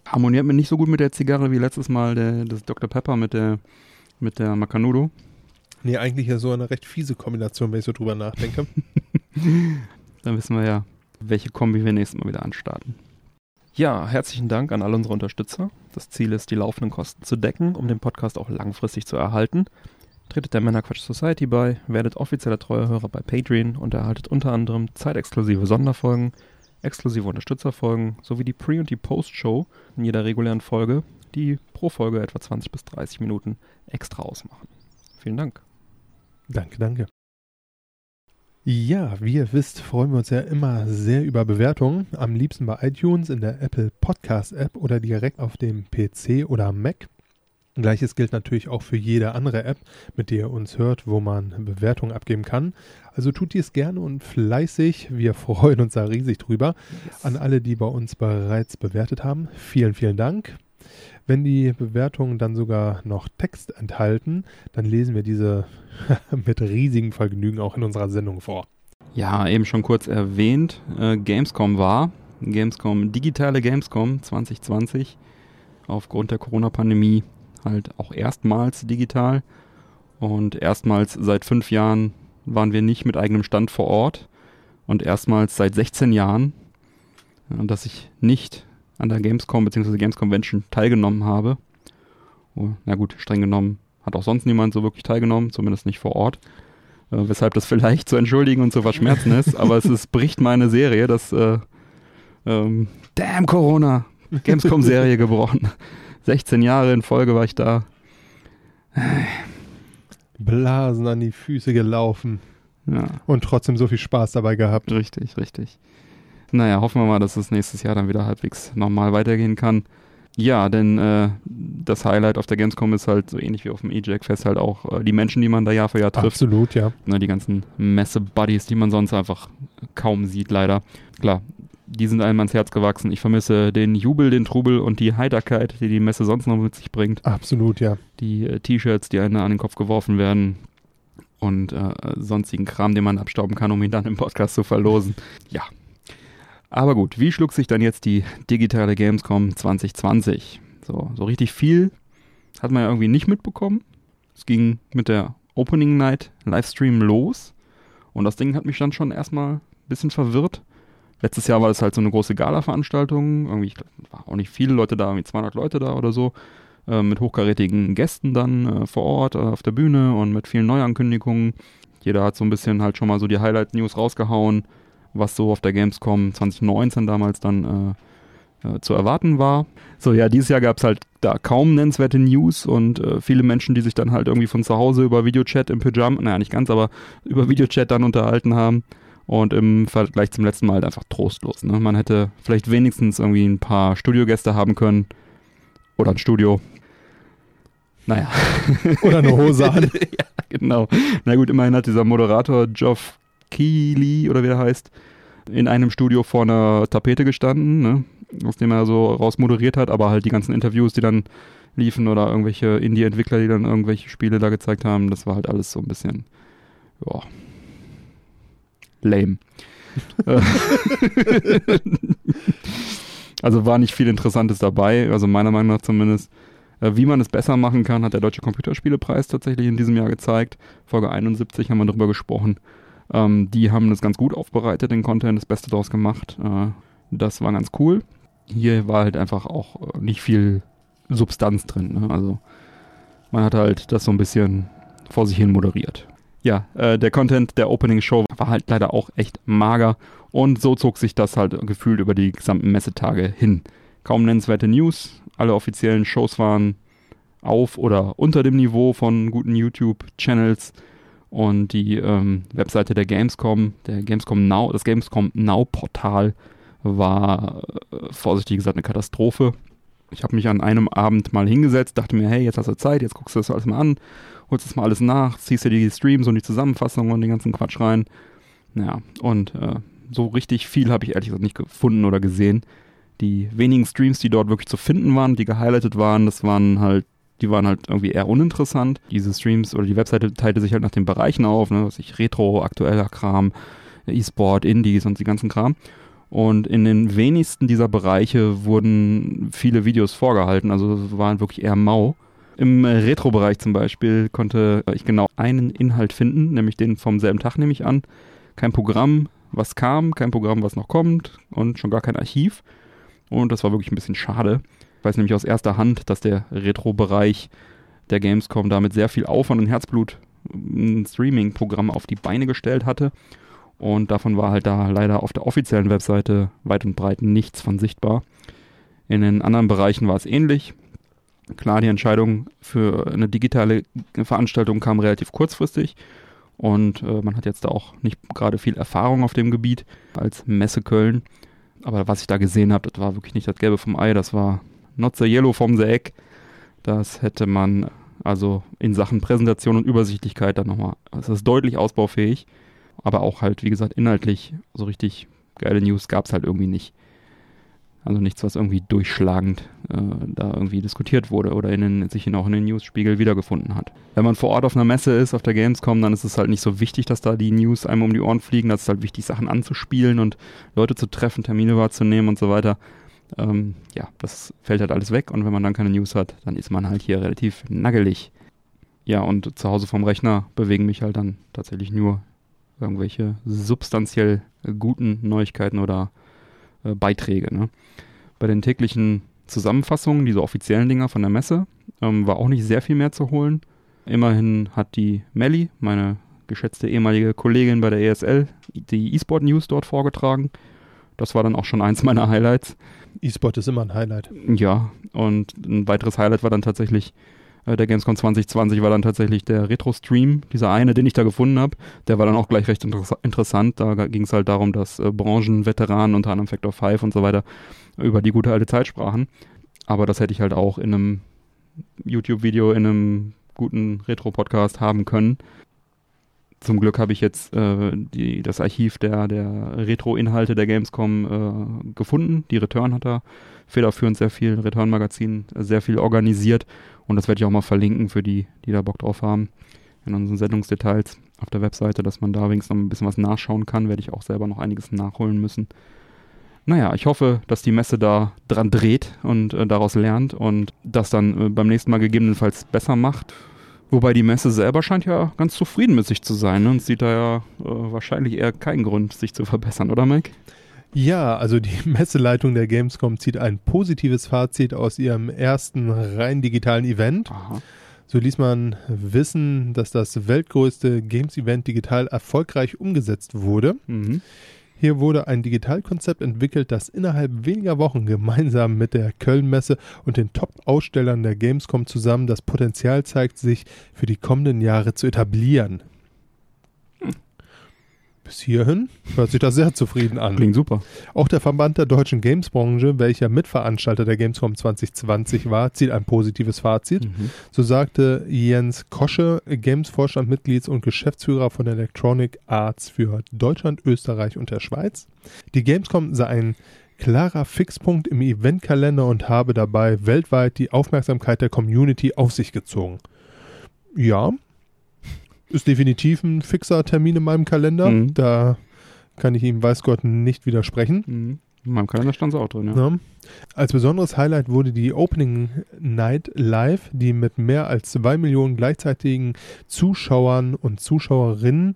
Harmoniert mir nicht so gut mit der Zigarre wie letztes Mal der, das Dr. Pepper mit der, mit der Macanudo. Nee, eigentlich ja so eine recht fiese Kombination, wenn ich so drüber nachdenke. Dann wissen wir ja, welche Kombi wir nächstes Mal wieder anstarten. Ja, herzlichen Dank an all unsere Unterstützer. Das Ziel ist, die laufenden Kosten zu decken, um den Podcast auch langfristig zu erhalten. Tretet der Männerquatsch Society bei, werdet offizieller Treuehörer bei Patreon und erhaltet unter anderem zeitexklusive Sonderfolgen, exklusive Unterstützerfolgen sowie die Pre- und die Post-Show in jeder regulären Folge, die pro Folge etwa 20 bis 30 Minuten extra ausmachen. Vielen Dank. Danke, danke. Ja, wie ihr wisst, freuen wir uns ja immer sehr über Bewertungen. Am liebsten bei iTunes, in der Apple Podcast App oder direkt auf dem PC oder Mac. Gleiches gilt natürlich auch für jede andere App, mit der ihr uns hört, wo man Bewertungen abgeben kann. Also tut dies gerne und fleißig. Wir freuen uns da riesig drüber. Yes. An alle, die bei uns bereits bewertet haben, vielen, vielen Dank. Wenn die Bewertungen dann sogar noch Text enthalten, dann lesen wir diese mit riesigem Vergnügen auch in unserer Sendung vor. Ja, eben schon kurz erwähnt, äh, Gamescom war, Gamescom, digitale Gamescom 2020, aufgrund der Corona-Pandemie halt auch erstmals digital. Und erstmals seit fünf Jahren waren wir nicht mit eigenem Stand vor Ort. Und erstmals seit 16 Jahren, äh, dass ich nicht an der Gamescom bzw. Games Convention teilgenommen habe. Oh, na gut, streng genommen hat auch sonst niemand so wirklich teilgenommen, zumindest nicht vor Ort. Äh, weshalb das vielleicht zu entschuldigen und zu verschmerzen ist, aber es ist, bricht meine Serie, das äh, ähm, Damn Corona, Gamescom-Serie gebrochen. 16 Jahre in Folge war ich da. Blasen an die Füße gelaufen Ja, und trotzdem so viel Spaß dabei gehabt. richtig, richtig. Naja, hoffen wir mal, dass es nächstes Jahr dann wieder halbwegs normal weitergehen kann. Ja, denn äh, das Highlight auf der Gamescom ist halt so ähnlich wie auf dem E-Jack-Fest halt auch äh, die Menschen, die man da Jahr für Jahr trifft. Absolut, ja. Ne, die ganzen Messe-Buddies, die man sonst einfach kaum sieht, leider. Klar, die sind einem ans Herz gewachsen. Ich vermisse den Jubel, den Trubel und die Heiterkeit, die die Messe sonst noch mit sich bringt. Absolut, ja. Die äh, T-Shirts, die einem an den Kopf geworfen werden und äh, sonstigen Kram, den man abstauben kann, um ihn dann im Podcast zu verlosen. Ja. Aber gut, wie schlug sich dann jetzt die digitale Gamescom 2020? So, so richtig viel hat man ja irgendwie nicht mitbekommen. Es ging mit der Opening Night Livestream los und das Ding hat mich dann schon erstmal ein bisschen verwirrt. Letztes Jahr war das halt so eine große Gala-Veranstaltung. Irgendwie waren auch nicht viele Leute da, irgendwie 200 Leute da oder so. Äh, mit hochkarätigen Gästen dann äh, vor Ort äh, auf der Bühne und mit vielen Neuankündigungen. Jeder hat so ein bisschen halt schon mal so die Highlight-News rausgehauen, was so auf der Gamescom 2019 damals dann äh, äh, zu erwarten war. So, ja, dieses Jahr gab es halt da kaum nennenswerte News und äh, viele Menschen, die sich dann halt irgendwie von zu Hause über Videochat im Pyjama, naja, nicht ganz, aber über Videochat dann unterhalten haben. Und im Vergleich zum letzten Mal halt einfach trostlos. Ne? Man hätte vielleicht wenigstens irgendwie ein paar Studiogäste haben können. Oder ein Studio. Naja. Oder eine Hose an. ja, genau. Na gut, immerhin hat dieser Moderator Geoff Keighley oder wie der heißt, in einem Studio vor einer Tapete gestanden, ne? aus dem er so raus moderiert hat, aber halt die ganzen Interviews, die dann liefen oder irgendwelche Indie-Entwickler, die dann irgendwelche Spiele da gezeigt haben, das war halt alles so ein bisschen, ja, lame. Also war nicht viel Interessantes dabei, also meiner Meinung nach zumindest. Äh, Wie man es besser machen kann, hat der Deutsche Computerspielepreis tatsächlich in diesem Jahr gezeigt. Folge 71 haben wir darüber gesprochen. Ähm, die haben das ganz gut aufbereitet, den Content, das Beste draus gemacht. Äh, das war ganz cool. Hier war halt einfach auch äh, nicht viel Substanz drin. Ne? Also man hat halt das so ein bisschen vor sich hin moderiert. Ja, äh, der Content der Opening Show war halt leider auch echt mager und so zog sich das halt gefühlt über die gesamten Messetage hin. Kaum nennenswerte News, alle offiziellen Shows waren auf oder unter dem Niveau von guten YouTube-Channels und die ähm, Webseite der Gamescom, der Gamescom Now, das Gamescom Now Portal war äh, vorsichtig gesagt eine Katastrophe. Ich habe mich an einem Abend mal hingesetzt, dachte mir, hey, jetzt hast du Zeit, jetzt guckst du das alles mal an, holst das mal alles nach, ziehst dir die Streams und die Zusammenfassung und den ganzen Quatsch rein. Ja, und äh, so richtig viel habe ich ehrlich gesagt nicht gefunden oder gesehen. Die wenigen Streams, die dort wirklich zu finden waren, die gehighlightet waren, das waren halt, die waren halt irgendwie eher uninteressant. Diese Streams oder die Webseite teilte sich halt nach den Bereichen auf, ne, was ich Retro, aktueller Kram, E-Sport, Indies und die ganzen Kram. Und in den wenigsten dieser Bereiche wurden viele Videos vorgehalten, also waren wirklich eher mau. Im Retro-Bereich zum Beispiel konnte ich genau einen Inhalt finden, nämlich den vom selben Tag nehme ich an. Kein Programm, was kam, kein Programm, was noch kommt und schon gar kein Archiv. Und das war wirklich ein bisschen schade. Ich weiß nämlich aus erster Hand, dass der Retro-Bereich der Gamescom damit sehr viel Aufwand und Herzblut ein Streaming-Programm auf die Beine gestellt hatte. Und davon war halt da leider auf der offiziellen Webseite weit und breit nichts von sichtbar. In den anderen Bereichen war es ähnlich. Klar, die Entscheidung für eine digitale Veranstaltung kam relativ kurzfristig und äh, man hat jetzt da auch nicht gerade viel Erfahrung auf dem Gebiet als Messe Köln. Aber was ich da gesehen habe, das war wirklich nicht das Gelbe vom Ei, das war not the yellow vom the egg. Das hätte man also in Sachen Präsentation und Übersichtlichkeit dann nochmal, das ist deutlich ausbaufähig, aber auch halt, wie gesagt, inhaltlich so richtig geile News gab es halt irgendwie nicht. Also nichts, was irgendwie durchschlagend äh, da irgendwie diskutiert wurde oder in den, sich auch in den News-Spiegel wiedergefunden hat. Wenn man vor Ort auf einer Messe ist, auf der Gamescom, dann ist es halt nicht so wichtig, dass da die News einem um die Ohren fliegen. Das ist halt wichtig, Sachen anzuspielen und Leute zu treffen, Termine wahrzunehmen und so weiter. Ähm, ja, das fällt halt alles weg und wenn man dann keine News hat, dann ist man halt hier relativ naggelig. Ja, und zu Hause vom Rechner bewegen mich halt dann tatsächlich nur irgendwelche substanziell guten Neuigkeiten oder äh, Beiträge. Ne? Bei den täglichen Zusammenfassungen, diese offiziellen Dinger von der Messe, ähm, war auch nicht sehr viel mehr zu holen. Immerhin hat die Melli, meine geschätzte ehemalige Kollegin bei der ESL, die E-Sport News dort vorgetragen. Das war dann auch schon eins meiner Highlights. E-Sport ist immer ein Highlight. Ja, und ein weiteres Highlight war dann tatsächlich äh, der Gamescom 2020 war dann tatsächlich der Retro-Stream, dieser eine, den ich da gefunden habe. Der war dann auch gleich recht inter interessant. Da ging es halt darum, dass äh, Branchenveteranen, unter anderem Factor 5 und so weiter, über die gute alte Zeit sprachen. Aber das hätte ich halt auch in einem YouTube-Video, in einem guten Retro-Podcast haben können. Zum Glück habe ich jetzt äh, die, das Archiv der, der Retro-Inhalte der Gamescom äh, gefunden. Die Return hat da federführend sehr viel, Return-Magazin sehr viel organisiert und das werde ich auch mal verlinken für die, die da Bock drauf haben. In unseren Sendungsdetails auf der Webseite, dass man da wenigstens noch ein bisschen was nachschauen kann, werde ich auch selber noch einiges nachholen müssen. Naja, ich hoffe, dass die Messe da dran dreht und äh, daraus lernt und das dann äh, beim nächsten Mal gegebenenfalls besser macht. Wobei die Messe selber scheint ja ganz zufrieden mit sich zu sein ne? und sieht da ja äh, wahrscheinlich eher keinen Grund, sich zu verbessern, oder Mike? Ja, also die Messeleitung der Gamescom zieht ein positives Fazit aus ihrem ersten rein digitalen Event. Aha. So ließ man wissen, dass das weltgrößte Games-Event digital erfolgreich umgesetzt wurde. Mhm. Hier wurde ein Digitalkonzept entwickelt, das innerhalb weniger Wochen gemeinsam mit der Köln-Messe und den Top-Ausstellern der Gamescom zusammen das Potenzial zeigt, sich für die kommenden Jahre zu etablieren. Bis hierhin hört sich das sehr zufrieden an. Klingt super. Auch der Verband der deutschen Gamesbranche, welcher Mitveranstalter der Gamescom 2020 war, zieht ein positives Fazit. Mhm. So sagte Jens Kosche, Games-Vorstandmitglied und Geschäftsführer von Electronic Arts für Deutschland, Österreich und der Schweiz. Die Gamescom sei ein klarer Fixpunkt im Eventkalender und habe dabei weltweit die Aufmerksamkeit der Community auf sich gezogen. Ja, ist definitiv ein fixer Termin in meinem Kalender. Mhm. Da kann ich ihm, weiß Gott, nicht widersprechen. Mhm. In meinem Kalender stand es auch drin, ja. ja. Als besonderes Highlight wurde die Opening Night Live, die mit mehr als zwei Millionen gleichzeitigen Zuschauern und Zuschauerinnen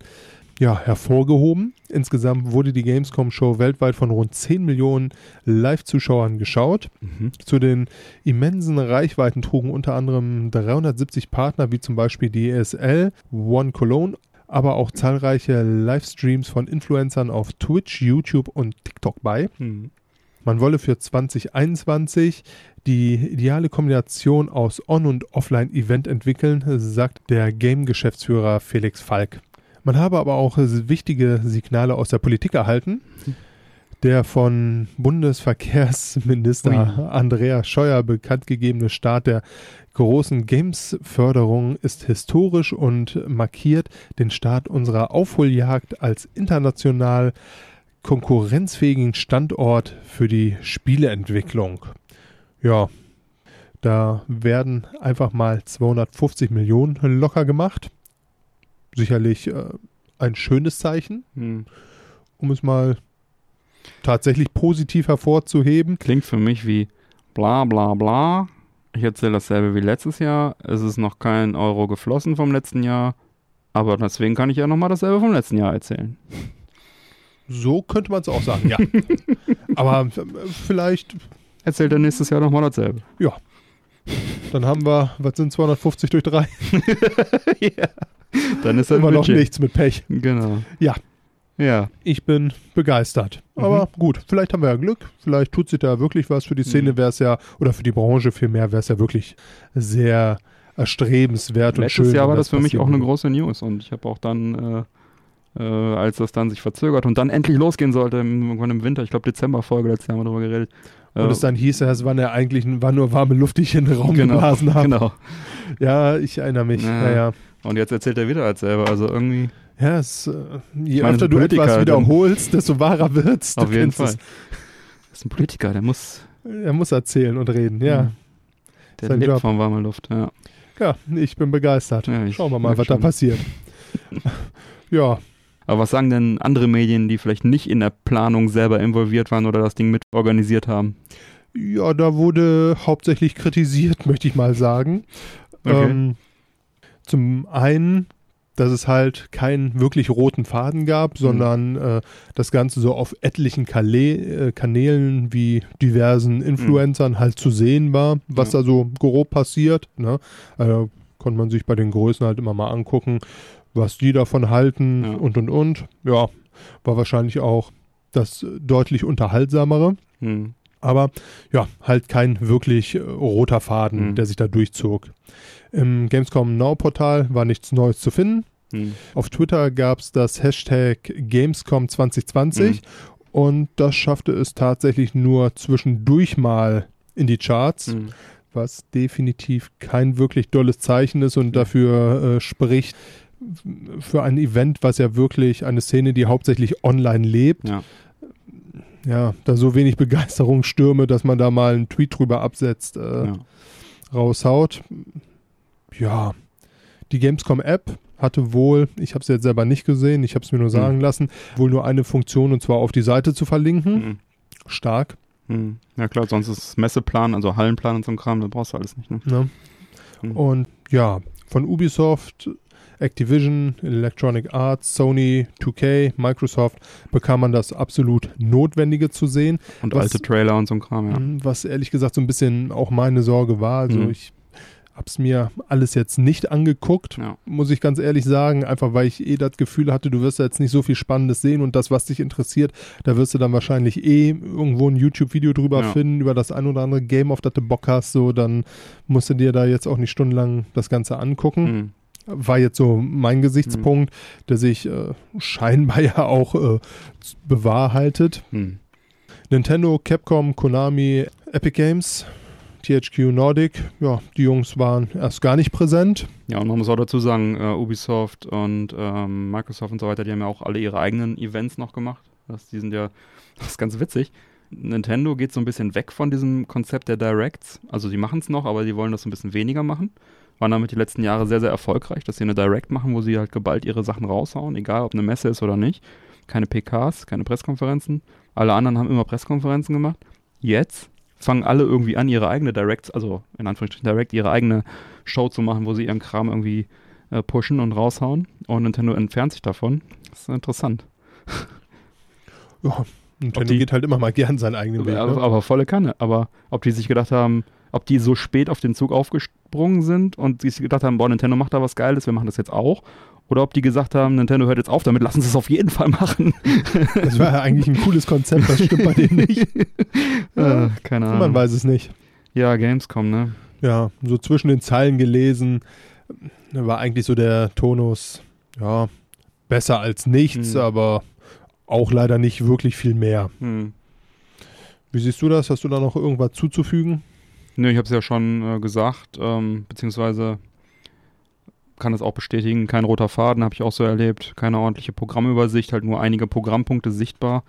ja, hervorgehoben. Insgesamt wurde die Gamescom-Show weltweit von rund 10 Millionen Live-Zuschauern geschaut. Mhm. Zu den immensen Reichweiten trugen unter anderem 370 Partner, wie zum Beispiel die ESL, One Cologne, aber auch zahlreiche Livestreams von Influencern auf Twitch, YouTube und TikTok bei. Mhm. Man wolle für 2021 die ideale Kombination aus On- und Offline-Event entwickeln, sagt der Game-Geschäftsführer Felix Falk. Man habe aber auch wichtige Signale aus der Politik erhalten. Der von Bundesverkehrsminister Ui. Andreas Scheuer bekanntgegebene Start der großen Games-Förderung ist historisch und markiert den Start unserer Aufholjagd als international konkurrenzfähigen Standort für die Spieleentwicklung. Ja, da werden einfach mal 250 Millionen locker gemacht sicherlich äh, ein schönes Zeichen, hm. um es mal tatsächlich positiv hervorzuheben. Klingt für mich wie bla bla bla, Ich erzähle dasselbe wie letztes Jahr. Es ist noch kein Euro geflossen vom letzten Jahr. Aber deswegen kann ich ja nochmal dasselbe vom letzten Jahr erzählen. So könnte man es auch sagen, ja. Aber äh, vielleicht, Erzählt er nächstes Jahr nochmal dasselbe. Dann haben wir, was sind 250 durch 3? Dann ist er Immer noch Budget. nichts mit Pech. Genau. Ja. Ja. Ich bin begeistert. Mhm. Aber gut, vielleicht haben wir ja Glück. Vielleicht tut sich da wirklich was. Für die Szene Mhm. wäre es ja, oder für die Branche vielmehr, wäre es ja wirklich sehr erstrebenswert und schön. Letztes Jahr war das für mich auch eine große News und ich habe auch dann, äh, äh, als das dann sich verzögert und dann endlich losgehen sollte, irgendwann im Winter, ich glaube Dezemberfolge, letztes Jahr haben wir darüber geredet. Äh, Und es dann hieß, es waren ja eigentlich war nur warme Luft, die ich in den Raum geblasen habe. genau. Ja, ich erinnere mich. Ja. Naja. Und jetzt erzählt er wieder als selber, also irgendwie Ja, es, äh, je meine, öfter du Politiker, etwas wiederholst, desto wahrer wird's. Du auf jeden Fall. Das ist ein Politiker, der muss, Es. Er muss erzählen und reden, ja. Mhm. der Sein lebt Job. von warmer Luft, ja. Ja, ich bin begeistert. Ja, ich Schauen wir mal, was da schon. passiert. ja, Aber was sagen denn andere Medien, die vielleicht nicht in der Planung selber involviert waren oder das Ding mit organisiert haben? ja, da wurde hauptsächlich kritisiert, möchte ich mal sagen. Okay. Ähm, zum einen, dass es halt keinen wirklich roten Faden gab, sondern äh, das Ganze so auf etlichen Kale äh, Kanälen wie diversen Influencern halt zu sehen war, was Ja. da so grob passiert. Ne? Also konnte man sich bei den Größen halt immer mal angucken, was die davon halten Ja. und und und. Ja, war wahrscheinlich auch das deutlich unterhaltsamere. Hm. Aber ja, halt kein wirklich äh, roter Faden, Mhm. der sich da durchzog. Im Gamescom Now Portal war nichts Neues zu finden. Hm. Auf Twitter gab es das Hashtag Gamescom 2020 Mhm. und das schaffte es tatsächlich nur zwischendurch mal in die Charts, Hm. was definitiv kein wirklich dolles Zeichen ist und dafür äh, spricht für ein Event, was ja wirklich eine Szene, die hauptsächlich online lebt, Ja. ja, da so wenig Begeisterung stürme, dass man da mal einen Tweet drüber absetzt, äh, ja. raushaut. Ja, die Gamescom-App hatte wohl, ich habe es jetzt selber nicht gesehen, ich habe es mir nur sagen lassen, wohl nur eine Funktion und zwar auf die Seite zu verlinken. Hm. Stark. Hm. Ja klar, sonst ist Messeplan, also Hallenplan und so ein Kram, das brauchst du alles nicht, ne? Ne? Hm. Und ja, von Ubisoft, Activision, Electronic Arts, Sony, 2K, Microsoft bekam man das absolut Notwendige zu sehen. Und was- alte Trailer und so ein Kram, ja. Mhm, Was ehrlich gesagt so ein bisschen auch meine Sorge war. Also Mhm. ich habe es mir alles jetzt nicht angeguckt, Ja. muss ich ganz ehrlich sagen, einfach weil ich eh das Gefühl hatte, du wirst da jetzt nicht so viel Spannendes sehen und das, was dich interessiert, da wirst du dann wahrscheinlich eh irgendwo ein YouTube-Video drüber Ja. finden, über das ein oder andere Game, auf das du Bock hast, so, dann musst du dir da jetzt auch nicht stundenlang das Ganze angucken. Hm. War jetzt so mein Gesichtspunkt, der sich äh, scheinbar ja auch äh, bewahrheitet. Hm. Nintendo, Capcom, Konami, Epic Games, THQ Nordic, ja, die Jungs waren erst gar nicht präsent. Ja, und man muss auch dazu sagen, äh, Ubisoft und ähm, Microsoft und so weiter, die haben ja auch alle ihre eigenen Events noch gemacht. Das, die sind ja, das ist ganz witzig. Nintendo geht so ein bisschen weg von diesem Konzept der Directs. Also die machen es noch, aber die wollen das so ein bisschen weniger machen. Waren damit die letzten Jahre sehr, sehr erfolgreich, dass sie eine Direct machen, wo sie halt geballt ihre Sachen raushauen, egal ob eine Messe ist oder nicht. Keine PKs, keine Presskonferenzen. Alle anderen haben immer Presskonferenzen gemacht. Jetzt fangen alle irgendwie an, ihre eigene Directs, also in Anführungsstrichen Direct, ihre eigene Show zu machen, wo sie ihren Kram irgendwie äh, pushen und raushauen. Und Nintendo entfernt sich davon. Das ist interessant. Ja, Nintendo die- geht halt immer mal gern seinen eigenen Weg. aber, Ne? aber volle Kanne. Aber ob die sich gedacht haben, ob die so spät auf den Zug aufgesprungen sind und sich gedacht haben, boah, Nintendo macht da was Geiles, wir machen das jetzt auch. Oder ob die gesagt haben, Nintendo hört jetzt auf damit, lassen sie es auf jeden Fall machen. Das war ja eigentlich ein cooles Konzept, das stimmt bei denen nicht. Ja, äh, keine Ahnung. Man weiß es nicht. Ja, Gamescom, ne? Ja, so zwischen den Zeilen gelesen, war eigentlich so der Tonus, ja, besser als nichts, Hm. aber auch leider nicht wirklich viel mehr. Hm. Wie siehst du das? Hast du da noch irgendwas zuzufügen? Nö, ich habe es ja schon äh, gesagt, ähm, beziehungsweise kann es auch bestätigen, kein roter Faden, habe ich auch so erlebt, keine ordentliche Programmübersicht, halt nur einige Programmpunkte sichtbar,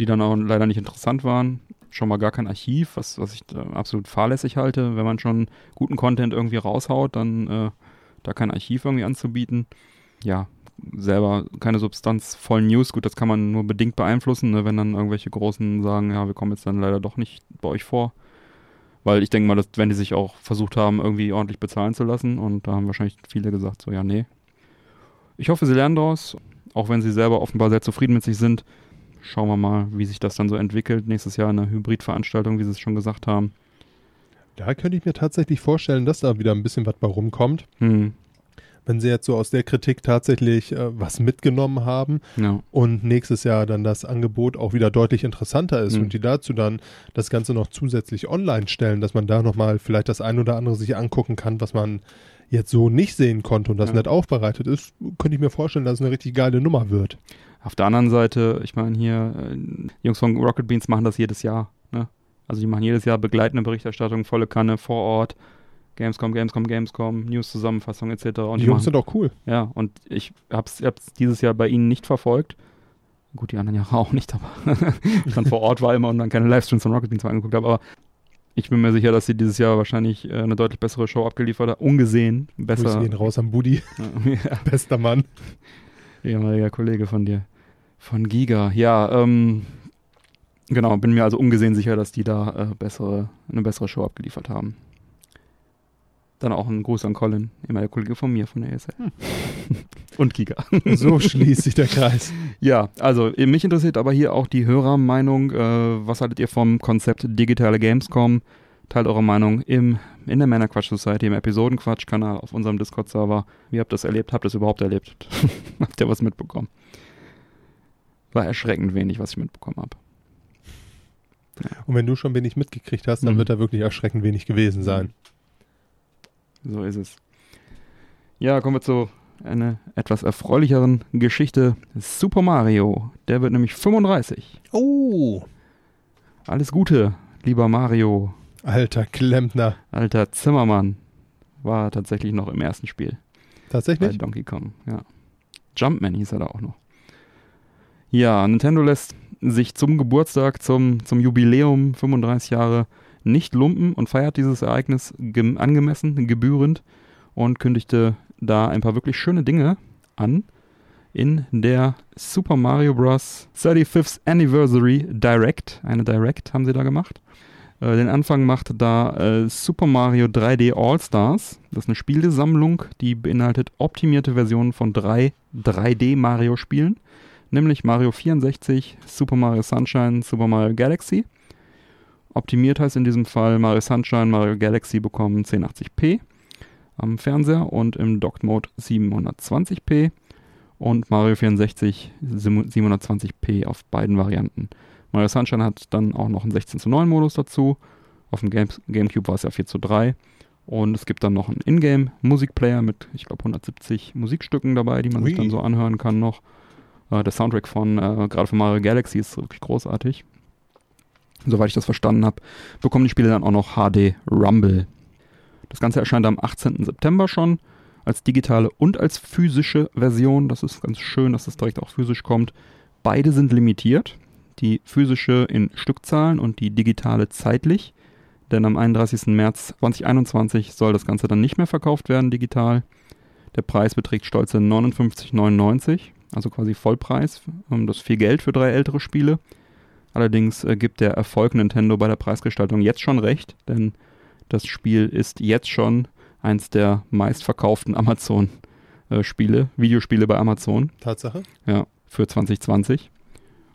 die dann auch leider nicht interessant waren. Schon mal gar kein Archiv, was, was ich äh, absolut fahrlässig halte. Wenn man schon guten Content irgendwie raushaut, dann äh, da kein Archiv irgendwie anzubieten. Ja, selber keine substanzvollen News, gut, das kann man nur bedingt beeinflussen, ne, wenn dann irgendwelche Großen sagen, ja, wir kommen jetzt dann leider doch nicht bei euch vor. Weil ich denke mal, dass wenn die sich auch versucht haben, irgendwie ordentlich bezahlen zu lassen und da haben wahrscheinlich viele gesagt, so ja, nee. Ich hoffe, sie lernen daraus, auch wenn sie selber offenbar sehr zufrieden mit sich sind. Schauen wir mal, wie sich das dann so entwickelt. Nächstes Jahr eine Hybridveranstaltung, wie sie es schon gesagt haben. Da könnte ich mir tatsächlich vorstellen, dass da wieder ein bisschen was bei rumkommt. Hm, Wenn sie jetzt so aus der Kritik tatsächlich äh, was mitgenommen haben ja. und nächstes Jahr dann das Angebot auch wieder deutlich interessanter ist Mhm. und die dazu dann das Ganze noch zusätzlich online stellen, dass man da nochmal vielleicht das ein oder andere sich angucken kann, was man jetzt so nicht sehen konnte und das Ja. nicht aufbereitet ist, könnte ich mir vorstellen, dass es eine richtig geile Nummer wird. Auf der anderen Seite, ich meine hier, äh, die Jungs von Rocket Beans machen das jedes Jahr. Ne? Also die machen jedes Jahr begleitende Berichterstattung, volle Kanne, vor Ort, Gamescom, Gamescom, Gamescom, News-Zusammenfassung etc. Und die die Jungs machen, sind auch cool. ja, und ich hab's, hab's dieses Jahr bei ihnen nicht verfolgt. Gut, die anderen Jahre auch nicht, aber ich dann vor Ort war immer und dann keine Livestreams von Rocket Beans angeguckt habe, aber ich bin mir sicher, dass sie dieses Jahr wahrscheinlich äh, eine deutlich bessere Show abgeliefert haben. Ungesehen, Grüße besser. gehen raus am Buddy, Ja, bester Mann. ehemaliger Kollege von dir. Von Giga. Ja, ähm, genau, bin mir also ungesehen sicher, dass die da äh, bessere, eine bessere Show abgeliefert haben. Dann auch ein Gruß an Colin, ehemaliger Kollege von mir von der ESL. Und Giga. So schließt sich der Kreis. Ja, also eh, mich interessiert aber hier auch die Hörermeinung. Äh, was haltet ihr vom Konzept digitale Gamescom? Teilt eure Meinung im, in der Männerquatsch Society, im Episodenquatsch-Kanal auf unserem Discord-Server. Wie habt ihr das erlebt? Habt ihr es überhaupt erlebt? habt ihr was mitbekommen? War erschreckend wenig, was ich mitbekommen habe. Und wenn du schon wenig mitgekriegt hast, dann Mhm. wird da wirklich erschreckend wenig gewesen sein. So ist es. Ja, kommen wir zu einer etwas erfreulicheren Geschichte. Super Mario, der wird nämlich 35. Oh, Alles Gute, lieber Mario. alter Klempner. Alter Zimmermann war tatsächlich noch im ersten Spiel bei Tatsächlich? Donkey Kong. Ja. Jumpman hieß er da auch noch. Ja, Nintendo lässt sich zum Geburtstag, zum, zum Jubiläum 35 Jahre nicht lumpen und feiert dieses Ereignis gem- angemessen, gebührend und kündigte da ein paar wirklich schöne Dinge an in der Super Mario Bros. 35th Anniversary Direct. Eine Direct haben sie da gemacht. Äh, den Anfang macht da äh, Super Mario 3D All-Stars. Das ist eine Spielesammlung, die beinhaltet optimierte Versionen von drei 3D-Mario-Spielen, nämlich Mario 64, Super Mario Sunshine, Super Mario Galaxy. Optimiert heißt in diesem Fall Mario Sunshine, Mario Galaxy bekommen 1080p am Fernseher und im Docked Mode 720p und Mario 64 720p auf beiden Varianten. Mario Sunshine hat dann auch noch einen 16 zu 9 Modus dazu. Auf dem Game Gamecube war es ja 4 zu 3. Und es gibt dann noch einen Ingame-Musikplayer mit, ich glaube, 170 Musikstücken dabei, die man sich Ui. dann so anhören kann noch. Äh, der Soundtrack von, äh, gerade von Mario Galaxy ist wirklich großartig. Soweit ich das verstanden habe, bekommen die Spiele dann auch noch HD Rumble. Das Ganze erscheint am 18. September schon als digitale und als physische Version. Das ist ganz schön, dass das direkt auch physisch kommt. Beide sind limitiert. Die physische in Stückzahlen und die digitale zeitlich. Denn am 31. März 2021 soll das Ganze dann nicht mehr verkauft werden digital. Der Preis beträgt stolze 59,99, also quasi Vollpreis. Ähm, Das ist viel Geld für drei ältere Spiele. Allerdings äh, gibt der Erfolg Nintendo bei der Preisgestaltung jetzt schon recht, denn das Spiel ist jetzt schon eins der meistverkauften Amazon-Spiele, Videospiele bei Amazon. Tatsache? Ja, für 2020.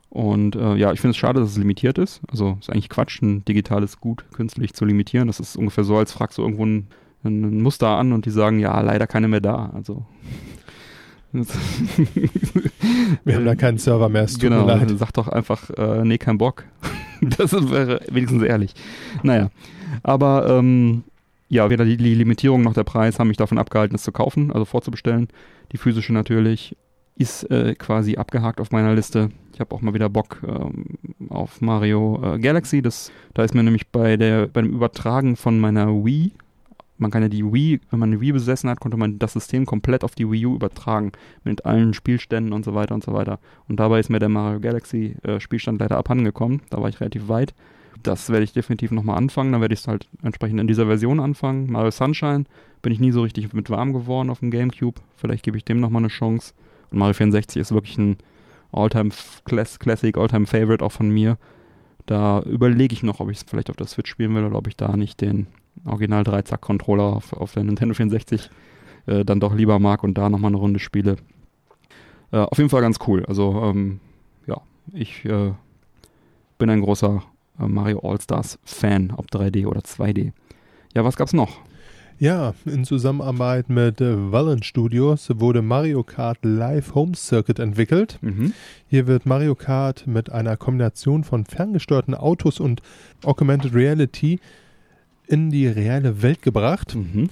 Und äh, ja, ich finde es schade, dass es limitiert ist. Also ist eigentlich Quatsch, ein digitales Gut künstlich zu limitieren. Das ist ungefähr so, als fragst du irgendwo ein, ein Muster an und die sagen, ja, leider keine mehr da. Also. Wir haben da keinen Server mehr, es tut genau, mir leid. sag doch einfach, äh, nee, kein Bock. das wäre wenigstens ehrlich. Naja, aber ähm, ja, weder die, die Limitierung noch der Preis haben mich davon abgehalten, es zu kaufen, also vorzubestellen. Die physische natürlich ist äh, quasi abgehakt auf meiner Liste. Ich habe auch mal wieder Bock ähm, auf Mario äh, Galaxy. Das, da ist mir nämlich bei der beim Übertragen von meiner Wii, man kann ja die Wii, wenn man eine Wii besessen hat, konnte man das System komplett auf die Wii U übertragen mit allen Spielständen und so weiter und so weiter. Und dabei ist mir der Mario Galaxy äh, Spielstand leider abhandengekommen. Da war ich relativ weit. Das werde ich definitiv nochmal anfangen. Dann werde ich es halt entsprechend in dieser Version anfangen. Mario Sunshine bin ich nie so richtig mit warm geworden auf dem Gamecube. Vielleicht gebe ich dem nochmal eine Chance. Und Mario 64 ist wirklich ein Alltime Class Classic, Alltime Favorite auch von mir. Da überlege ich noch, ob ich es vielleicht auf der Switch spielen will oder ob ich da nicht den Original 3-Zack-Controller auf, auf der Nintendo 64 äh, dann doch lieber mag und da nochmal eine Runde spiele. Äh, auf jeden Fall ganz cool. Also, ähm, ja, ich äh, bin ein großer äh, Mario All-Stars Fan, ob 3D oder 2D. Ja, was gab's noch? Ja, in Zusammenarbeit mit äh, Valent Studios wurde Mario Kart Live Home Circuit entwickelt. Mhm. Hier wird Mario Kart mit einer Kombination von ferngesteuerten Autos und Augmented Reality in die reale Welt gebracht. Mhm.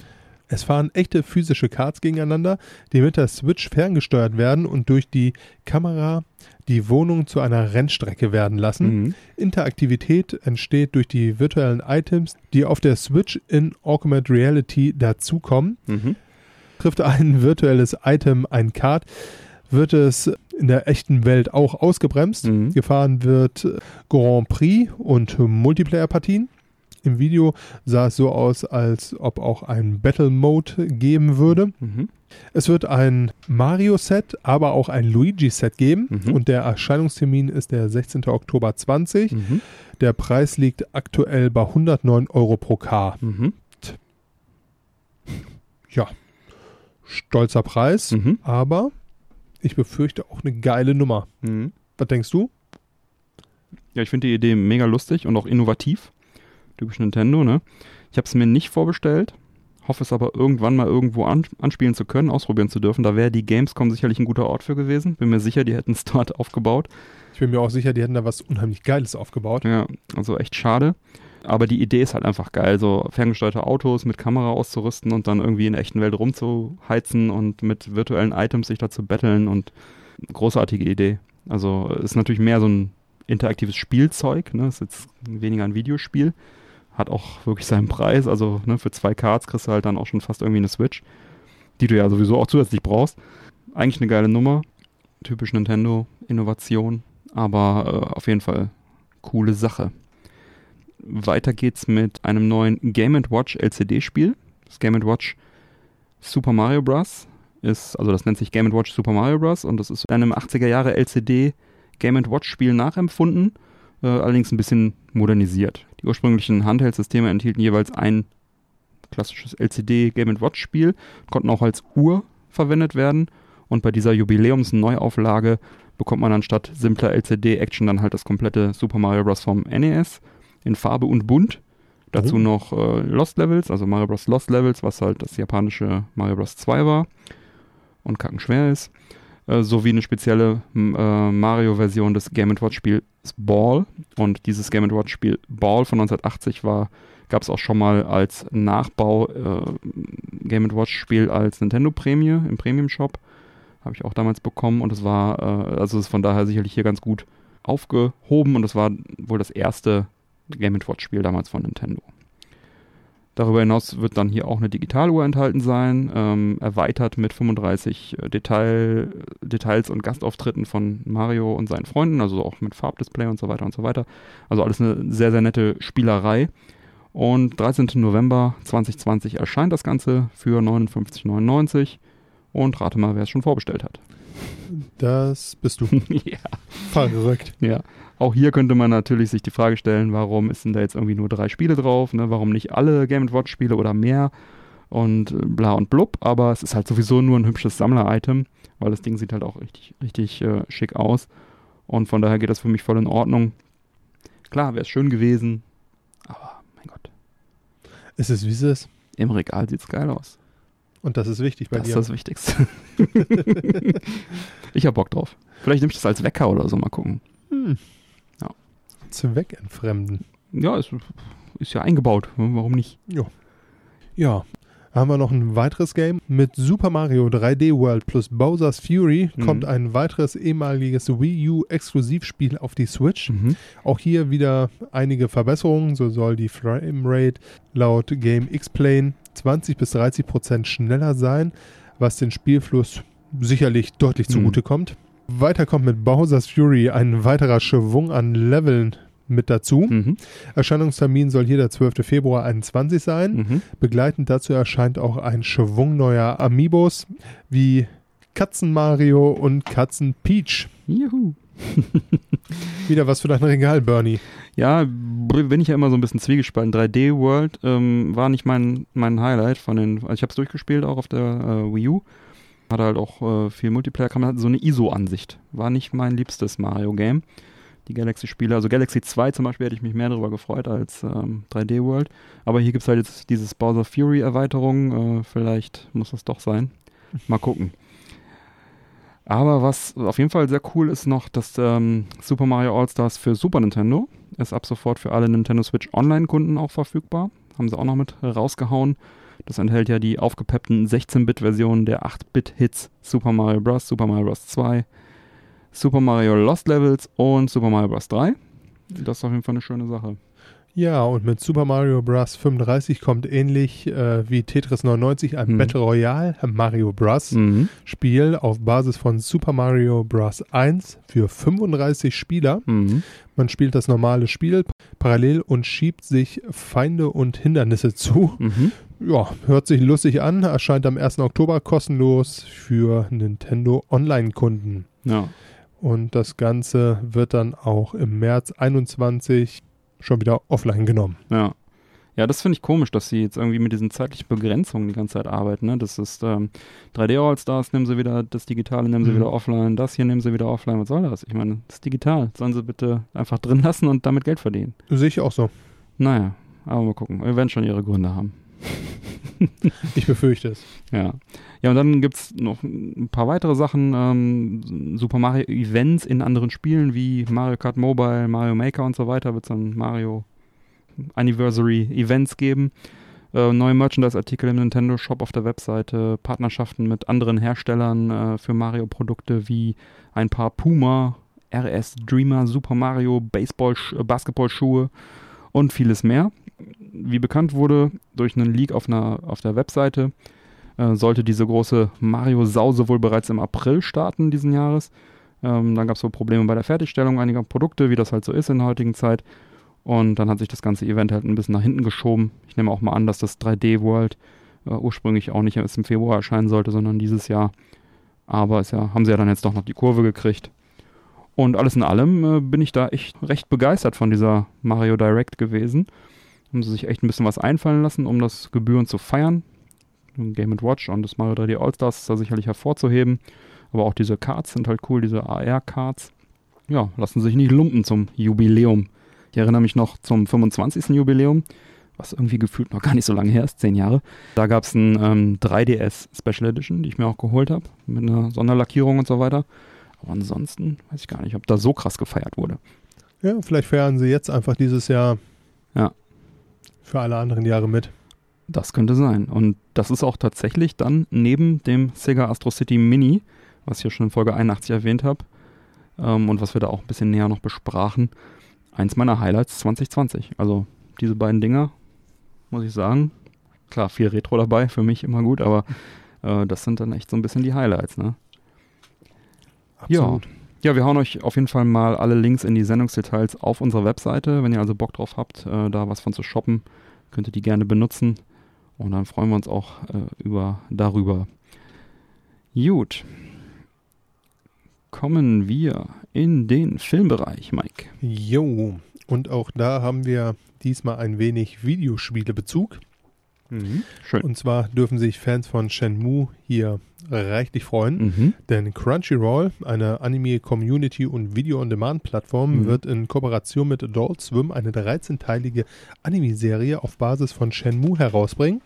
Es fahren echte physische Karts gegeneinander, die mit der Switch ferngesteuert werden und durch die Kamera die Wohnung zu einer Rennstrecke werden lassen. Mhm. Interaktivität entsteht durch die virtuellen Items, die auf der Switch in Augmented Reality dazukommen. Mhm. Trifft ein virtuelles Item ein Kart, wird es in der echten Welt auch ausgebremst. Mhm. Gefahren wird Grand Prix und Multiplayer-Partien. Im Video sah es so aus, als ob auch ein Battle Mode geben würde. Mhm. Es wird ein Mario-Set, aber auch ein Luigi-Set geben. Mhm. Und der Erscheinungstermin ist der 16. Oktober 20. Mhm. Der Preis liegt aktuell bei 109 Euro pro K. Mhm. Ja, stolzer Preis, Mhm. aber ich befürchte auch eine geile Nummer. Mhm. Was denkst du? Ja, ich finde die Idee mega lustig und auch innovativ. Typisch Nintendo, ne? Ich habe es mir nicht vorbestellt, hoffe es aber irgendwann mal irgendwo an, anspielen zu können, ausprobieren zu dürfen. Da wäre die Gamescom sicherlich ein guter Ort für gewesen. Bin mir sicher, die hätten es dort aufgebaut. Ich bin mir auch sicher, die hätten da was unheimlich Geiles aufgebaut. Ja, also echt schade. Aber die Idee ist halt einfach geil, so ferngesteuerte Autos mit Kamera auszurüsten und dann irgendwie in der echten Welt rumzuheizen und mit virtuellen Items sich da zu betteln und großartige Idee. Also ist natürlich mehr so ein interaktives Spielzeug, ne? Ist jetzt weniger ein Videospiel. Hat auch wirklich seinen Preis. Also ne, für zwei Cards kriegst du halt dann auch schon fast irgendwie eine Switch, die du ja sowieso auch zusätzlich brauchst. Eigentlich eine geile Nummer. Typisch Nintendo, Innovation, aber äh, auf jeden Fall coole Sache. Weiter geht's mit einem neuen Game Watch LCD-Spiel. Das Game Watch Super Mario Bros. ist, also das nennt sich Game Watch Super Mario Bros. und das ist einem 80er Jahre LCD Game Watch Spiel nachempfunden, äh, allerdings ein bisschen modernisiert. Die ursprünglichen Handheld-Systeme enthielten jeweils ein klassisches LCD Game Watch Spiel, konnten auch als Uhr verwendet werden und bei dieser Jubiläums-Neuauflage bekommt man anstatt simpler LCD-Action dann halt das komplette Super Mario Bros. vom NES in Farbe und bunt. Dazu Oh. noch äh, Lost Levels, also Mario Bros. Lost Levels, was halt das japanische Mario Bros. 2 war und kackenschwer ist. Äh, sowie eine spezielle m, äh, Mario-Version des Game Watch-Spiels Ball. Und dieses Game Watch-Spiel Ball von 1980 war, gab es auch schon mal als Nachbau äh, Game Watch-Spiel als Nintendo-Prämie im Premium-Shop. Habe ich auch damals bekommen und es war, äh, also ist von daher sicherlich hier ganz gut aufgehoben und es war wohl das erste Game Watch-Spiel damals von Nintendo. Darüber hinaus wird dann hier auch eine Digitaluhr enthalten sein, ähm, erweitert mit 35 äh, Detail, Details und Gastauftritten von Mario und seinen Freunden, also auch mit Farbdisplay und so weiter und so weiter. Also alles eine sehr, sehr nette Spielerei. Und 13. November 2020 erscheint das Ganze für 59,99 und rate mal, wer es schon vorbestellt hat. Das bist du. ja. Verrückt. Ja, auch hier könnte man natürlich sich die Frage stellen, warum ist denn da jetzt irgendwie nur drei Spiele drauf? Ne? Warum nicht alle Game Watch Spiele oder mehr? Und äh, bla und blub. Aber es ist halt sowieso nur ein hübsches Sammler-Item, weil das Ding sieht halt auch richtig, richtig äh, schick aus. Und von daher geht das für mich voll in Ordnung. Klar, wäre es schön gewesen, aber mein Gott, Es ist wie es ist. im Regal sieht's geil aus. Und das ist wichtig bei das dir. ist das Wichtigste. ich hab Bock drauf. Vielleicht nehme ich das als Wecker oder so, mal gucken. Hm. Zweckentfremden. Ja, ist, ist ja eingebaut. Warum nicht? Ja. Haben wir noch ein weiteres Game. Mit Super Mario 3D World plus Bowser's Fury Mhm. kommt ein weiteres ehemaliges Wii U Exklusivspiel auf die Switch. Mhm. Auch hier wieder einige Verbesserungen. So soll die Framerate laut Game Explain 20 bis 30 Prozent schneller sein, was den Spielfluss sicherlich deutlich Mhm. zugutekommt. Weiter kommt mit Bowser's Fury ein weiterer Schwung an Leveln mit dazu. Mhm. Erscheinungstermin soll hier der 12. Februar 21 sein. Mhm. Begleitend dazu erscheint auch ein Schwung neuer Amiibos wie Katzen Mario und Katzen Peach. Juhu. Wieder was für dein Regal, Bernie. Ja, bin ich ja immer so ein bisschen zwiegespalten. 3D World ähm, war nicht mein, mein Highlight von den. Also ich habe es durchgespielt auch auf der äh, Wii U. Hatte halt auch äh, viel Multiplayer, kam halt so eine ISO-Ansicht. War nicht mein liebstes Mario-Game. Die Galaxy-Spiele, also Galaxy 2 zum Beispiel hätte ich mich mehr darüber gefreut als ähm, 3D World. Aber hier gibt es halt jetzt dieses Bowser Fury-Erweiterung. Äh, vielleicht muss das doch sein. Mal gucken. Aber was auf jeden Fall sehr cool ist noch, dass ähm, Super Mario All-Stars für Super Nintendo ist ab sofort für alle Nintendo Switch Online-Kunden auch verfügbar. Haben sie auch noch mit rausgehauen. Das enthält ja die aufgepeppten 16-Bit-Versionen der 8-Bit-Hits Super Mario Bros., Super Mario Bros. 2, Super Mario Lost Levels und Super Mario Bros. 3. Das ist auf jeden Fall eine schöne Sache. Ja, und mit Super Mario Bros. 35 kommt ähnlich äh, wie Tetris 99 ein Mhm. Battle Royale Mario Bros. Mhm. Spiel auf Basis von Super Mario Bros. 1 für 35 Spieler. Mhm. Man spielt das normale Spiel parallel und schiebt sich Feinde und Hindernisse zu. Mhm. Ja, hört sich lustig an, erscheint am 1. Oktober kostenlos für Nintendo Online-Kunden. Ja. Und das Ganze wird dann auch im März 21 schon wieder offline genommen. Ja. Ja, das finde ich komisch, dass sie jetzt irgendwie mit diesen zeitlichen Begrenzungen die ganze Zeit arbeiten. Ne? Das ist ähm, 3D All-Stars, nehmen sie wieder, das Digitale nehmen sie Mhm. wieder offline, das hier nehmen sie wieder offline. Was soll das? Ich meine, das ist digital. Sollen sie bitte einfach drin lassen und damit Geld verdienen? Sehe ich auch so. Naja, aber mal gucken. Wir werden schon ihre Gründe haben. Ich befürchte es. Ja. Ja, und dann gibt es noch ein paar weitere Sachen. Ähm, Super Mario Events in anderen Spielen wie Mario Kart Mobile, Mario Maker und so weiter. Wird es dann Mario Anniversary Events geben. Äh, neue Merchandise-Artikel im Nintendo Shop auf der Webseite, Partnerschaften mit anderen Herstellern äh, für Mario-Produkte wie ein paar Puma, RS Dreamer, Super Mario, Baseball, äh, Basketballschuhe und vieles mehr. Wie bekannt wurde durch einen Leak auf, einer, auf der Webseite, äh, sollte diese große Mario-Sause wohl bereits im April starten diesen Jahres. Ähm, dann gab es wohl Probleme bei der Fertigstellung einiger Produkte, wie das halt so ist in der heutigen Zeit. Und dann hat sich das ganze Event halt ein bisschen nach hinten geschoben. Ich nehme auch mal an, dass das 3D World äh, ursprünglich auch nicht erst im Februar erscheinen sollte, sondern dieses Jahr. Aber ist ja, haben sie ja dann jetzt doch noch die Kurve gekriegt. Und alles in allem äh, bin ich da echt recht begeistert von dieser Mario Direct gewesen. Haben sie sich echt ein bisschen was einfallen lassen, um das Gebühren zu feiern. Game Watch und das Mario 3D All-Stars ist da sicherlich hervorzuheben. Aber auch diese Cards sind halt cool, diese AR-Cards. Ja, lassen sich nicht lumpen zum Jubiläum. Ich erinnere mich noch zum 25. Jubiläum, was irgendwie gefühlt noch gar nicht so lange her ist, zehn Jahre. Da gab es ein ähm, 3DS Special Edition, die ich mir auch geholt habe, mit einer Sonderlackierung und so weiter. Aber ansonsten weiß ich gar nicht, ob da so krass gefeiert wurde. Ja, vielleicht feiern sie jetzt einfach dieses Jahr Ja. Für alle anderen Jahre mit. Das könnte sein. Und das ist auch tatsächlich dann neben dem Sega Astro City Mini, was ich ja schon in Folge 81 erwähnt habe, ähm, und was wir da auch ein bisschen näher noch besprachen, eins meiner Highlights 2020. Also diese beiden Dinger, muss ich sagen, klar, viel Retro dabei, für mich immer gut, aber äh, das sind dann echt so ein bisschen die Highlights, ne? Absolut. Ja, wir hauen euch auf jeden Fall mal alle Links in die Sendungsdetails auf unserer Webseite. Wenn ihr also Bock drauf habt, äh, da was von zu shoppen, könnt ihr die gerne benutzen. Und dann freuen wir uns auch äh, über, darüber. Gut. Kommen wir in den Filmbereich, Mike. Jo, und auch da haben wir diesmal ein wenig Videospielebezug. Schön. Und zwar dürfen sich Fans von Shenmue hier reichlich freuen, Mhm. denn Crunchyroll, eine Anime-Community- und Video-on-Demand-Plattform, Mhm. wird in Kooperation mit Adult Swim eine 13-teilige Anime-Serie auf Basis von Shenmue herausbringen.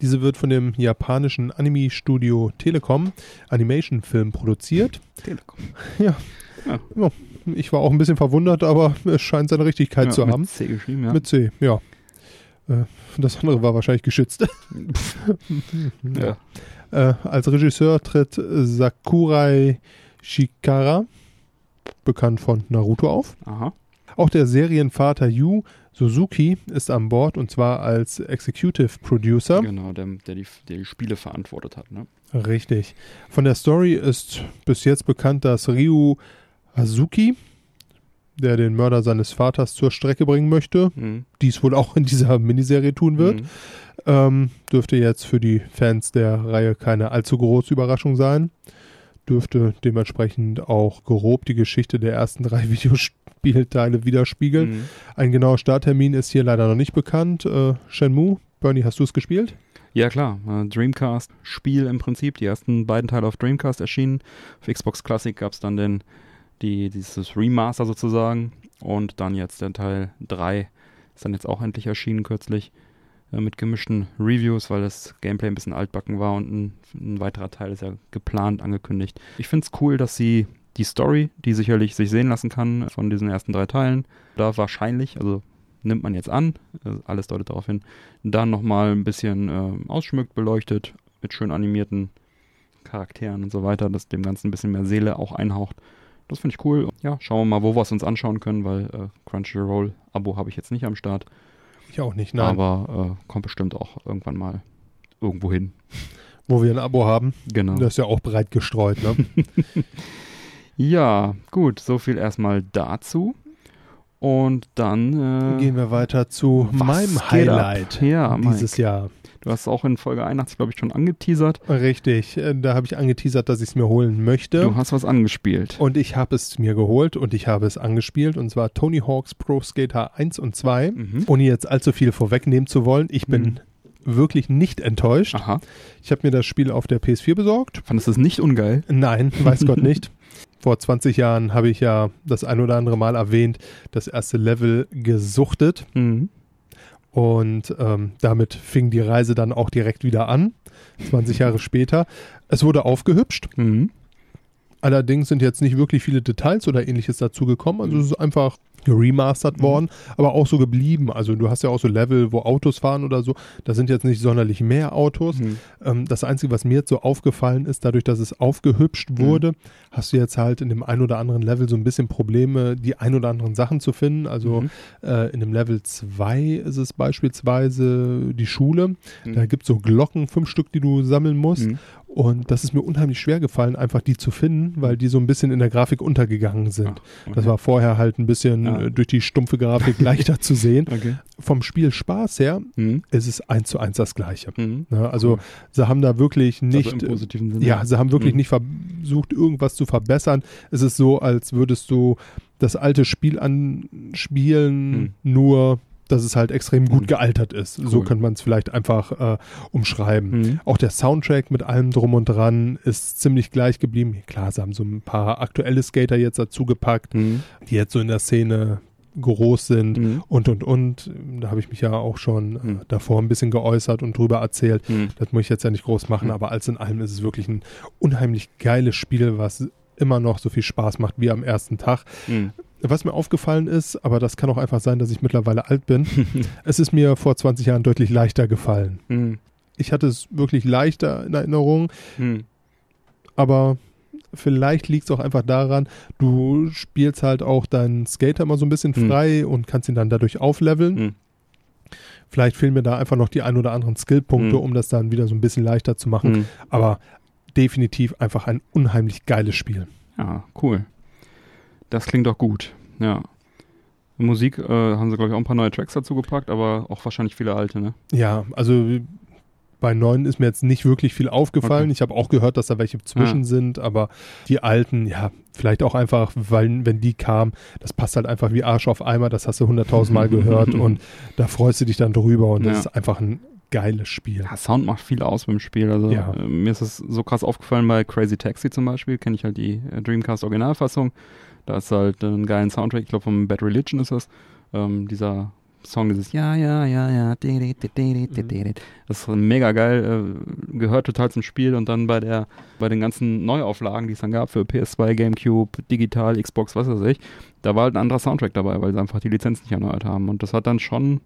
Diese wird von dem japanischen Anime-Studio Telekom Animation Film produziert. Telekom. Ich war auch ein bisschen verwundert, aber es scheint seine Richtigkeit Ja, zu mit haben. C geschrieben, ja. Mit C, ja. Äh, Das andere war wahrscheinlich geschützt. ja. Äh, als Regisseur tritt Sakurai Shikara, bekannt von Naruto, auf. Aha. Auch der Serienvater Yu Suzuki ist an Bord und zwar als Executive Producer. Genau, der, der, die, der die Spiele verantwortet hat, ne? Richtig. Von der Story ist bis jetzt bekannt, dass Ryu Hazuki, der den Mörder seines Vaters zur Strecke bringen möchte, Mhm. dies wohl auch in dieser Miniserie tun wird. Mhm. Ähm, dürfte jetzt für die Fans der Reihe keine allzu große Überraschung sein. dürfte dementsprechend auch grob die Geschichte der ersten drei Videospielteile widerspiegeln. Mhm. Ein genauer Starttermin ist hier leider noch nicht bekannt. Äh, Shenmue, Bernie, hast du es gespielt? Ja, klar. Äh, Dreamcast-Spiel im Prinzip. Die ersten beiden Teile auf Dreamcast erschienen. Auf Xbox Classic gab es dann den, die, dieses Remaster sozusagen. Und dann jetzt der Teil 3 ist dann jetzt auch endlich erschienen kürzlich. Äh, mit gemischten Reviews, weil das Gameplay ein bisschen altbacken war und ein, ein weiterer Teil ist ja geplant, angekündigt. Ich finde es cool, dass sie die Story, die sicherlich sich sehen lassen kann von diesen ersten drei Teilen, da wahrscheinlich, also nimmt man jetzt an, äh, alles deutet darauf hin, dann nochmal ein bisschen äh, ausschmückt, beleuchtet, mit schön animierten Charakteren und so weiter, dass dem Ganzen ein bisschen mehr Seele auch einhaucht. Das finde ich cool. Ja, schauen wir mal, wo wir es uns anschauen können, weil äh, Crunchyroll-Abo habe ich jetzt nicht am Start. Ich auch nicht, nein. Aber äh, kommt bestimmt auch irgendwann mal irgendwo hin. Wo wir ein Abo haben, Genau. das ist ja auch breit gestreut. Ne? Ja, gut, so viel erstmal dazu. Und dann äh, Gehen wir weiter zu meinem Highlight? Ja, dieses Mike. Jahr. Du hast es auch in Folge 81, glaube ich, schon angeteasert. Richtig, äh, da habe ich angeteasert, dass ich es mir holen möchte. Du hast was angespielt. Und ich habe es mir geholt und ich habe es angespielt und zwar Tony Hawk's Pro Skater 1 und 2. Mhm. Ohne jetzt allzu viel vorwegnehmen zu wollen, ich bin Mhm. wirklich nicht enttäuscht. Aha. Ich habe mir das Spiel auf der PS4 besorgt. Fandest du es nicht ungeil? Nein, weiß Gott nicht. Vor 20 Jahren habe ich ja das ein oder andere Mal erwähnt, das erste Level gesuchtet. Mhm. Und ähm, damit fing die Reise dann auch direkt wieder an, 20 Jahre später. Es wurde aufgehübscht. Mhm. Allerdings sind jetzt nicht wirklich viele Details oder ähnliches dazu gekommen. Also es ist einfach remastert worden, aber auch so geblieben. Also du hast ja auch so Level, wo Autos fahren oder so. Da sind jetzt nicht sonderlich mehr Autos. Mhm. Ähm, das Einzige, was mir jetzt so aufgefallen ist, dadurch, dass es aufgehübscht wurde, hast du jetzt halt in dem ein oder anderen Level so ein bisschen Probleme, die ein oder anderen Sachen zu finden. Also Mhm. äh, in dem Level 2 ist es beispielsweise die Schule. Mhm. Da gibt es so Glocken, fünf Stück, die du sammeln musst. Mhm. Und das ist mir unheimlich schwer gefallen, einfach die zu finden, weil die so ein bisschen in der Grafik untergegangen sind. Ah, okay. Das war vorher halt ein bisschen Ah. durch die stumpfe Grafik leichter zu sehen. Okay. Vom Spiel Spaß her Mhm. ist es eins zu eins das gleiche. Mhm. Ne? Also Cool. sie haben da wirklich nicht, also positiven Sinne. ja, sie haben wirklich Mhm. nicht versucht, irgendwas zu verbessern. Es ist so, als würdest du das alte Spiel anspielen, nur dass es halt extrem gut Mhm. gealtert ist. So Cool. könnte man es vielleicht einfach äh, umschreiben. Mhm. Auch der Soundtrack mit allem drum und dran ist ziemlich gleich geblieben. Klar, sie haben so ein paar aktuelle Skater jetzt dazu gepackt, Mhm. die jetzt so in der Szene groß sind Mhm. und und und. Da habe ich mich ja auch schon äh, Mhm. davor ein bisschen geäußert und drüber erzählt. Mhm. Das muss ich jetzt ja nicht groß machen, Mhm. aber alles in allem ist es wirklich ein unheimlich geiles Spiel, was immer noch so viel Spaß macht wie am ersten Tag. Mhm. Was mir aufgefallen ist, aber das kann auch einfach sein, dass ich mittlerweile alt bin, es ist mir vor 20 Jahren deutlich leichter gefallen. Mhm. Ich hatte es wirklich leichter in Erinnerung, Mhm. aber vielleicht liegt es auch einfach daran, du spielst halt auch deinen Skater mal so ein bisschen Mhm. frei und kannst ihn dann dadurch aufleveln. Mhm. Vielleicht fehlen mir da einfach noch die ein oder anderen Skillpunkte, Mhm. um das dann wieder so ein bisschen leichter zu machen. Mhm. Aber definitiv einfach ein unheimlich geiles Spiel. Ja, cool. Das klingt doch gut. Ja. Musik äh, haben sie, glaube ich, auch ein paar neue Tracks dazu gepackt, aber auch wahrscheinlich viele alte, ne? Ja, also bei neuen ist mir jetzt nicht wirklich viel aufgefallen. Okay. Ich habe auch gehört, dass da welche zwischen Ah. sind, aber die alten, ja, vielleicht auch einfach, weil wenn die kamen, das passt halt einfach wie Arsch auf Eimer, das hast du hunderttausendmal gehört und da freust du dich dann drüber und das Ja. ist einfach ein geiles Spiel. Ja, Sound macht viel aus beim Spiel. Also Ja. äh, mir ist es so krass aufgefallen bei Crazy Taxi zum Beispiel, kenne ich halt die äh, Dreamcast Originalfassung. Da ist halt äh, einen geilen Soundtrack, ich glaube vom Bad Religion ist das. Ähm, dieser Song, dieses Ja, ja, ja, ja, di. das ist mega geil, äh, gehört total zum Spiel und dann bei der, bei den ganzen Neuauflagen, die es dann gab für PS2, Gamecube, Digital, Xbox, was weiß ich, da war halt ein anderer Soundtrack dabei, weil sie einfach die Lizenz nicht erneuert haben und das hat dann schon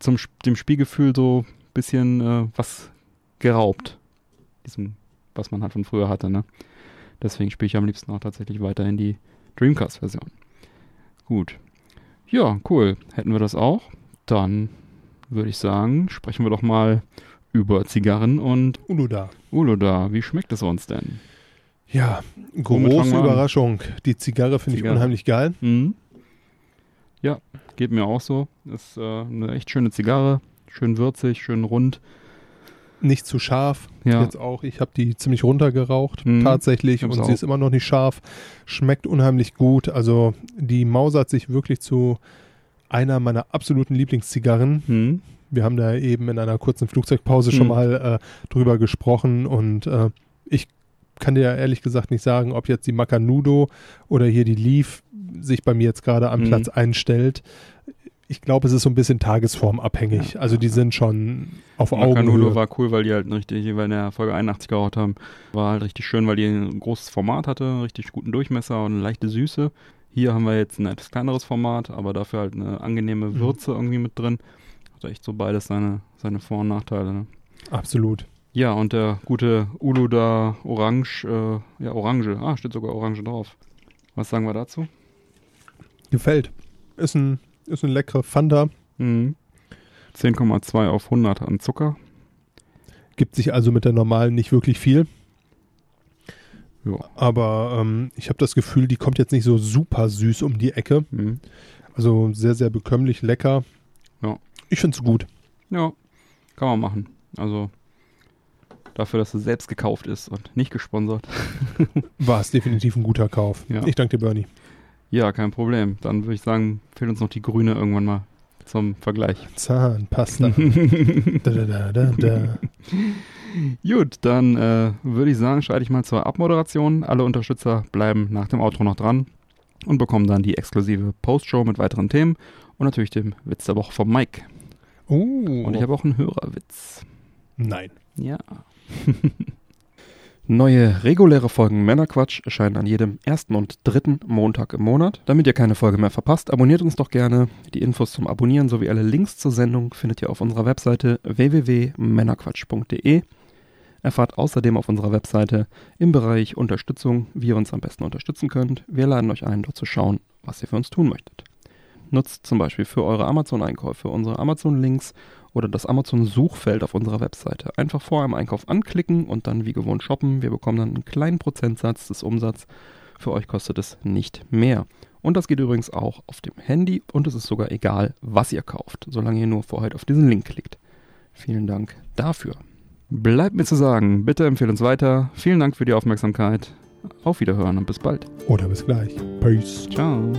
zum dem Spielgefühl so ein bisschen äh, was geraubt. Diesem, was man halt von früher hatte, ne? Deswegen spiele ich am liebsten auch tatsächlich weiterhin die Dreamcast-Version. Gut. Ja, cool. Hätten wir das auch. Dann würde ich sagen, sprechen wir doch mal über Zigarren und Uluda. Uluda. Wie schmeckt es uns denn? Ja, große? Überraschung. Die Zigarre finde ich unheimlich geil. Mhm. Ja, geht mir auch so. Ist äh, eine echt schöne Zigarre. Schön würzig, schön rund. Nicht zu scharf. Ja. Jetzt auch, ich habe die ziemlich runtergeraucht, Mhm. tatsächlich. Und auch. sie ist immer noch nicht scharf. Schmeckt unheimlich gut. Also die mausert sich wirklich zu einer meiner absoluten Lieblingszigarren. Hm. Wir haben da eben in einer kurzen Flugzeugpause schon Mhm. mal äh, drüber gesprochen und äh, ich kann dir ja ehrlich gesagt nicht sagen, ob jetzt die Macanudo oder hier die Leaf sich bei mir jetzt gerade am Mhm. Platz einstellt. Ich glaube, es ist so ein bisschen tagesformabhängig. Ja. also die sind schon auf Macanudo Augenhöhe. war cool, weil die halt richtig, weil in der Folge 81 geraucht haben, war halt richtig schön, weil die ein großes Format hatte, einen richtig guten Durchmesser und eine leichte Süße. Hier haben wir jetzt ein etwas kleineres Format, aber dafür halt eine angenehme Mhm. Würze irgendwie mit drin. Hat echt so beides seine, seine Vor- und Nachteile. Ne? Absolut. Ja, und der gute Uluda Orange, äh, ja, Orange, ah, steht sogar Orange drauf. Was sagen wir dazu? Gefällt. Ist ein, ist ein leckere Fanta. Mhm. 10,2 auf 100 an Zucker. Gibt sich also mit der normalen nicht wirklich viel. Ja. Aber ähm, ich habe das Gefühl, die kommt jetzt nicht so super süß um die Ecke. Mhm. Also sehr, sehr bekömmlich, lecker. Ja. Ich finde es gut. Ja, kann man machen. Also dafür, dass es selbst gekauft ist und nicht gesponsert. War es definitiv ein guter Kauf. Ja. Ich danke dir, Bernie. Ja, kein Problem. Dann würde ich sagen, fehlt uns noch die grüne irgendwann mal zum Vergleich. Zahnpasta. da, da, da, da, da. Gut, dann äh, würde ich sagen, schreite ich mal zur Abmoderation. Alle Unterstützer bleiben nach dem Outro noch dran und bekommen dann die exklusive Postshow mit weiteren Themen und natürlich dem Witz der Woche vom Mike. Oh. Und ich habe auch einen Hörerwitz. Nein. Ja. Neue reguläre Folgen Männerquatsch erscheinen an jedem ersten und dritten Montag im Monat. Damit ihr keine Folge mehr verpasst, abonniert uns doch gerne. Die Infos zum Abonnieren sowie alle Links zur Sendung findet ihr auf unserer Webseite www.männerquatsch.de. Erfahrt außerdem auf unserer Webseite im Bereich Unterstützung, wie ihr uns am besten unterstützen könnt. Wir laden euch ein, dort zu schauen, was ihr für uns tun möchtet. Nutzt zum Beispiel für eure Amazon-Einkäufe unsere Amazon-Links oder das Amazon-Suchfeld auf unserer Webseite. Einfach vor einem Einkauf anklicken und dann wie gewohnt shoppen. Wir bekommen dann einen kleinen Prozentsatz des Umsatzes. Für euch kostet es nicht mehr. Und das geht übrigens auch auf dem Handy und es ist sogar egal, was ihr kauft, solange ihr nur vorher auf diesen Link klickt. Vielen Dank dafür. Bleibt mir zu sagen, bitte empfehlt uns weiter. Vielen Dank für die Aufmerksamkeit. Auf Wiederhören und bis bald. Oder bis gleich. Peace. Ciao.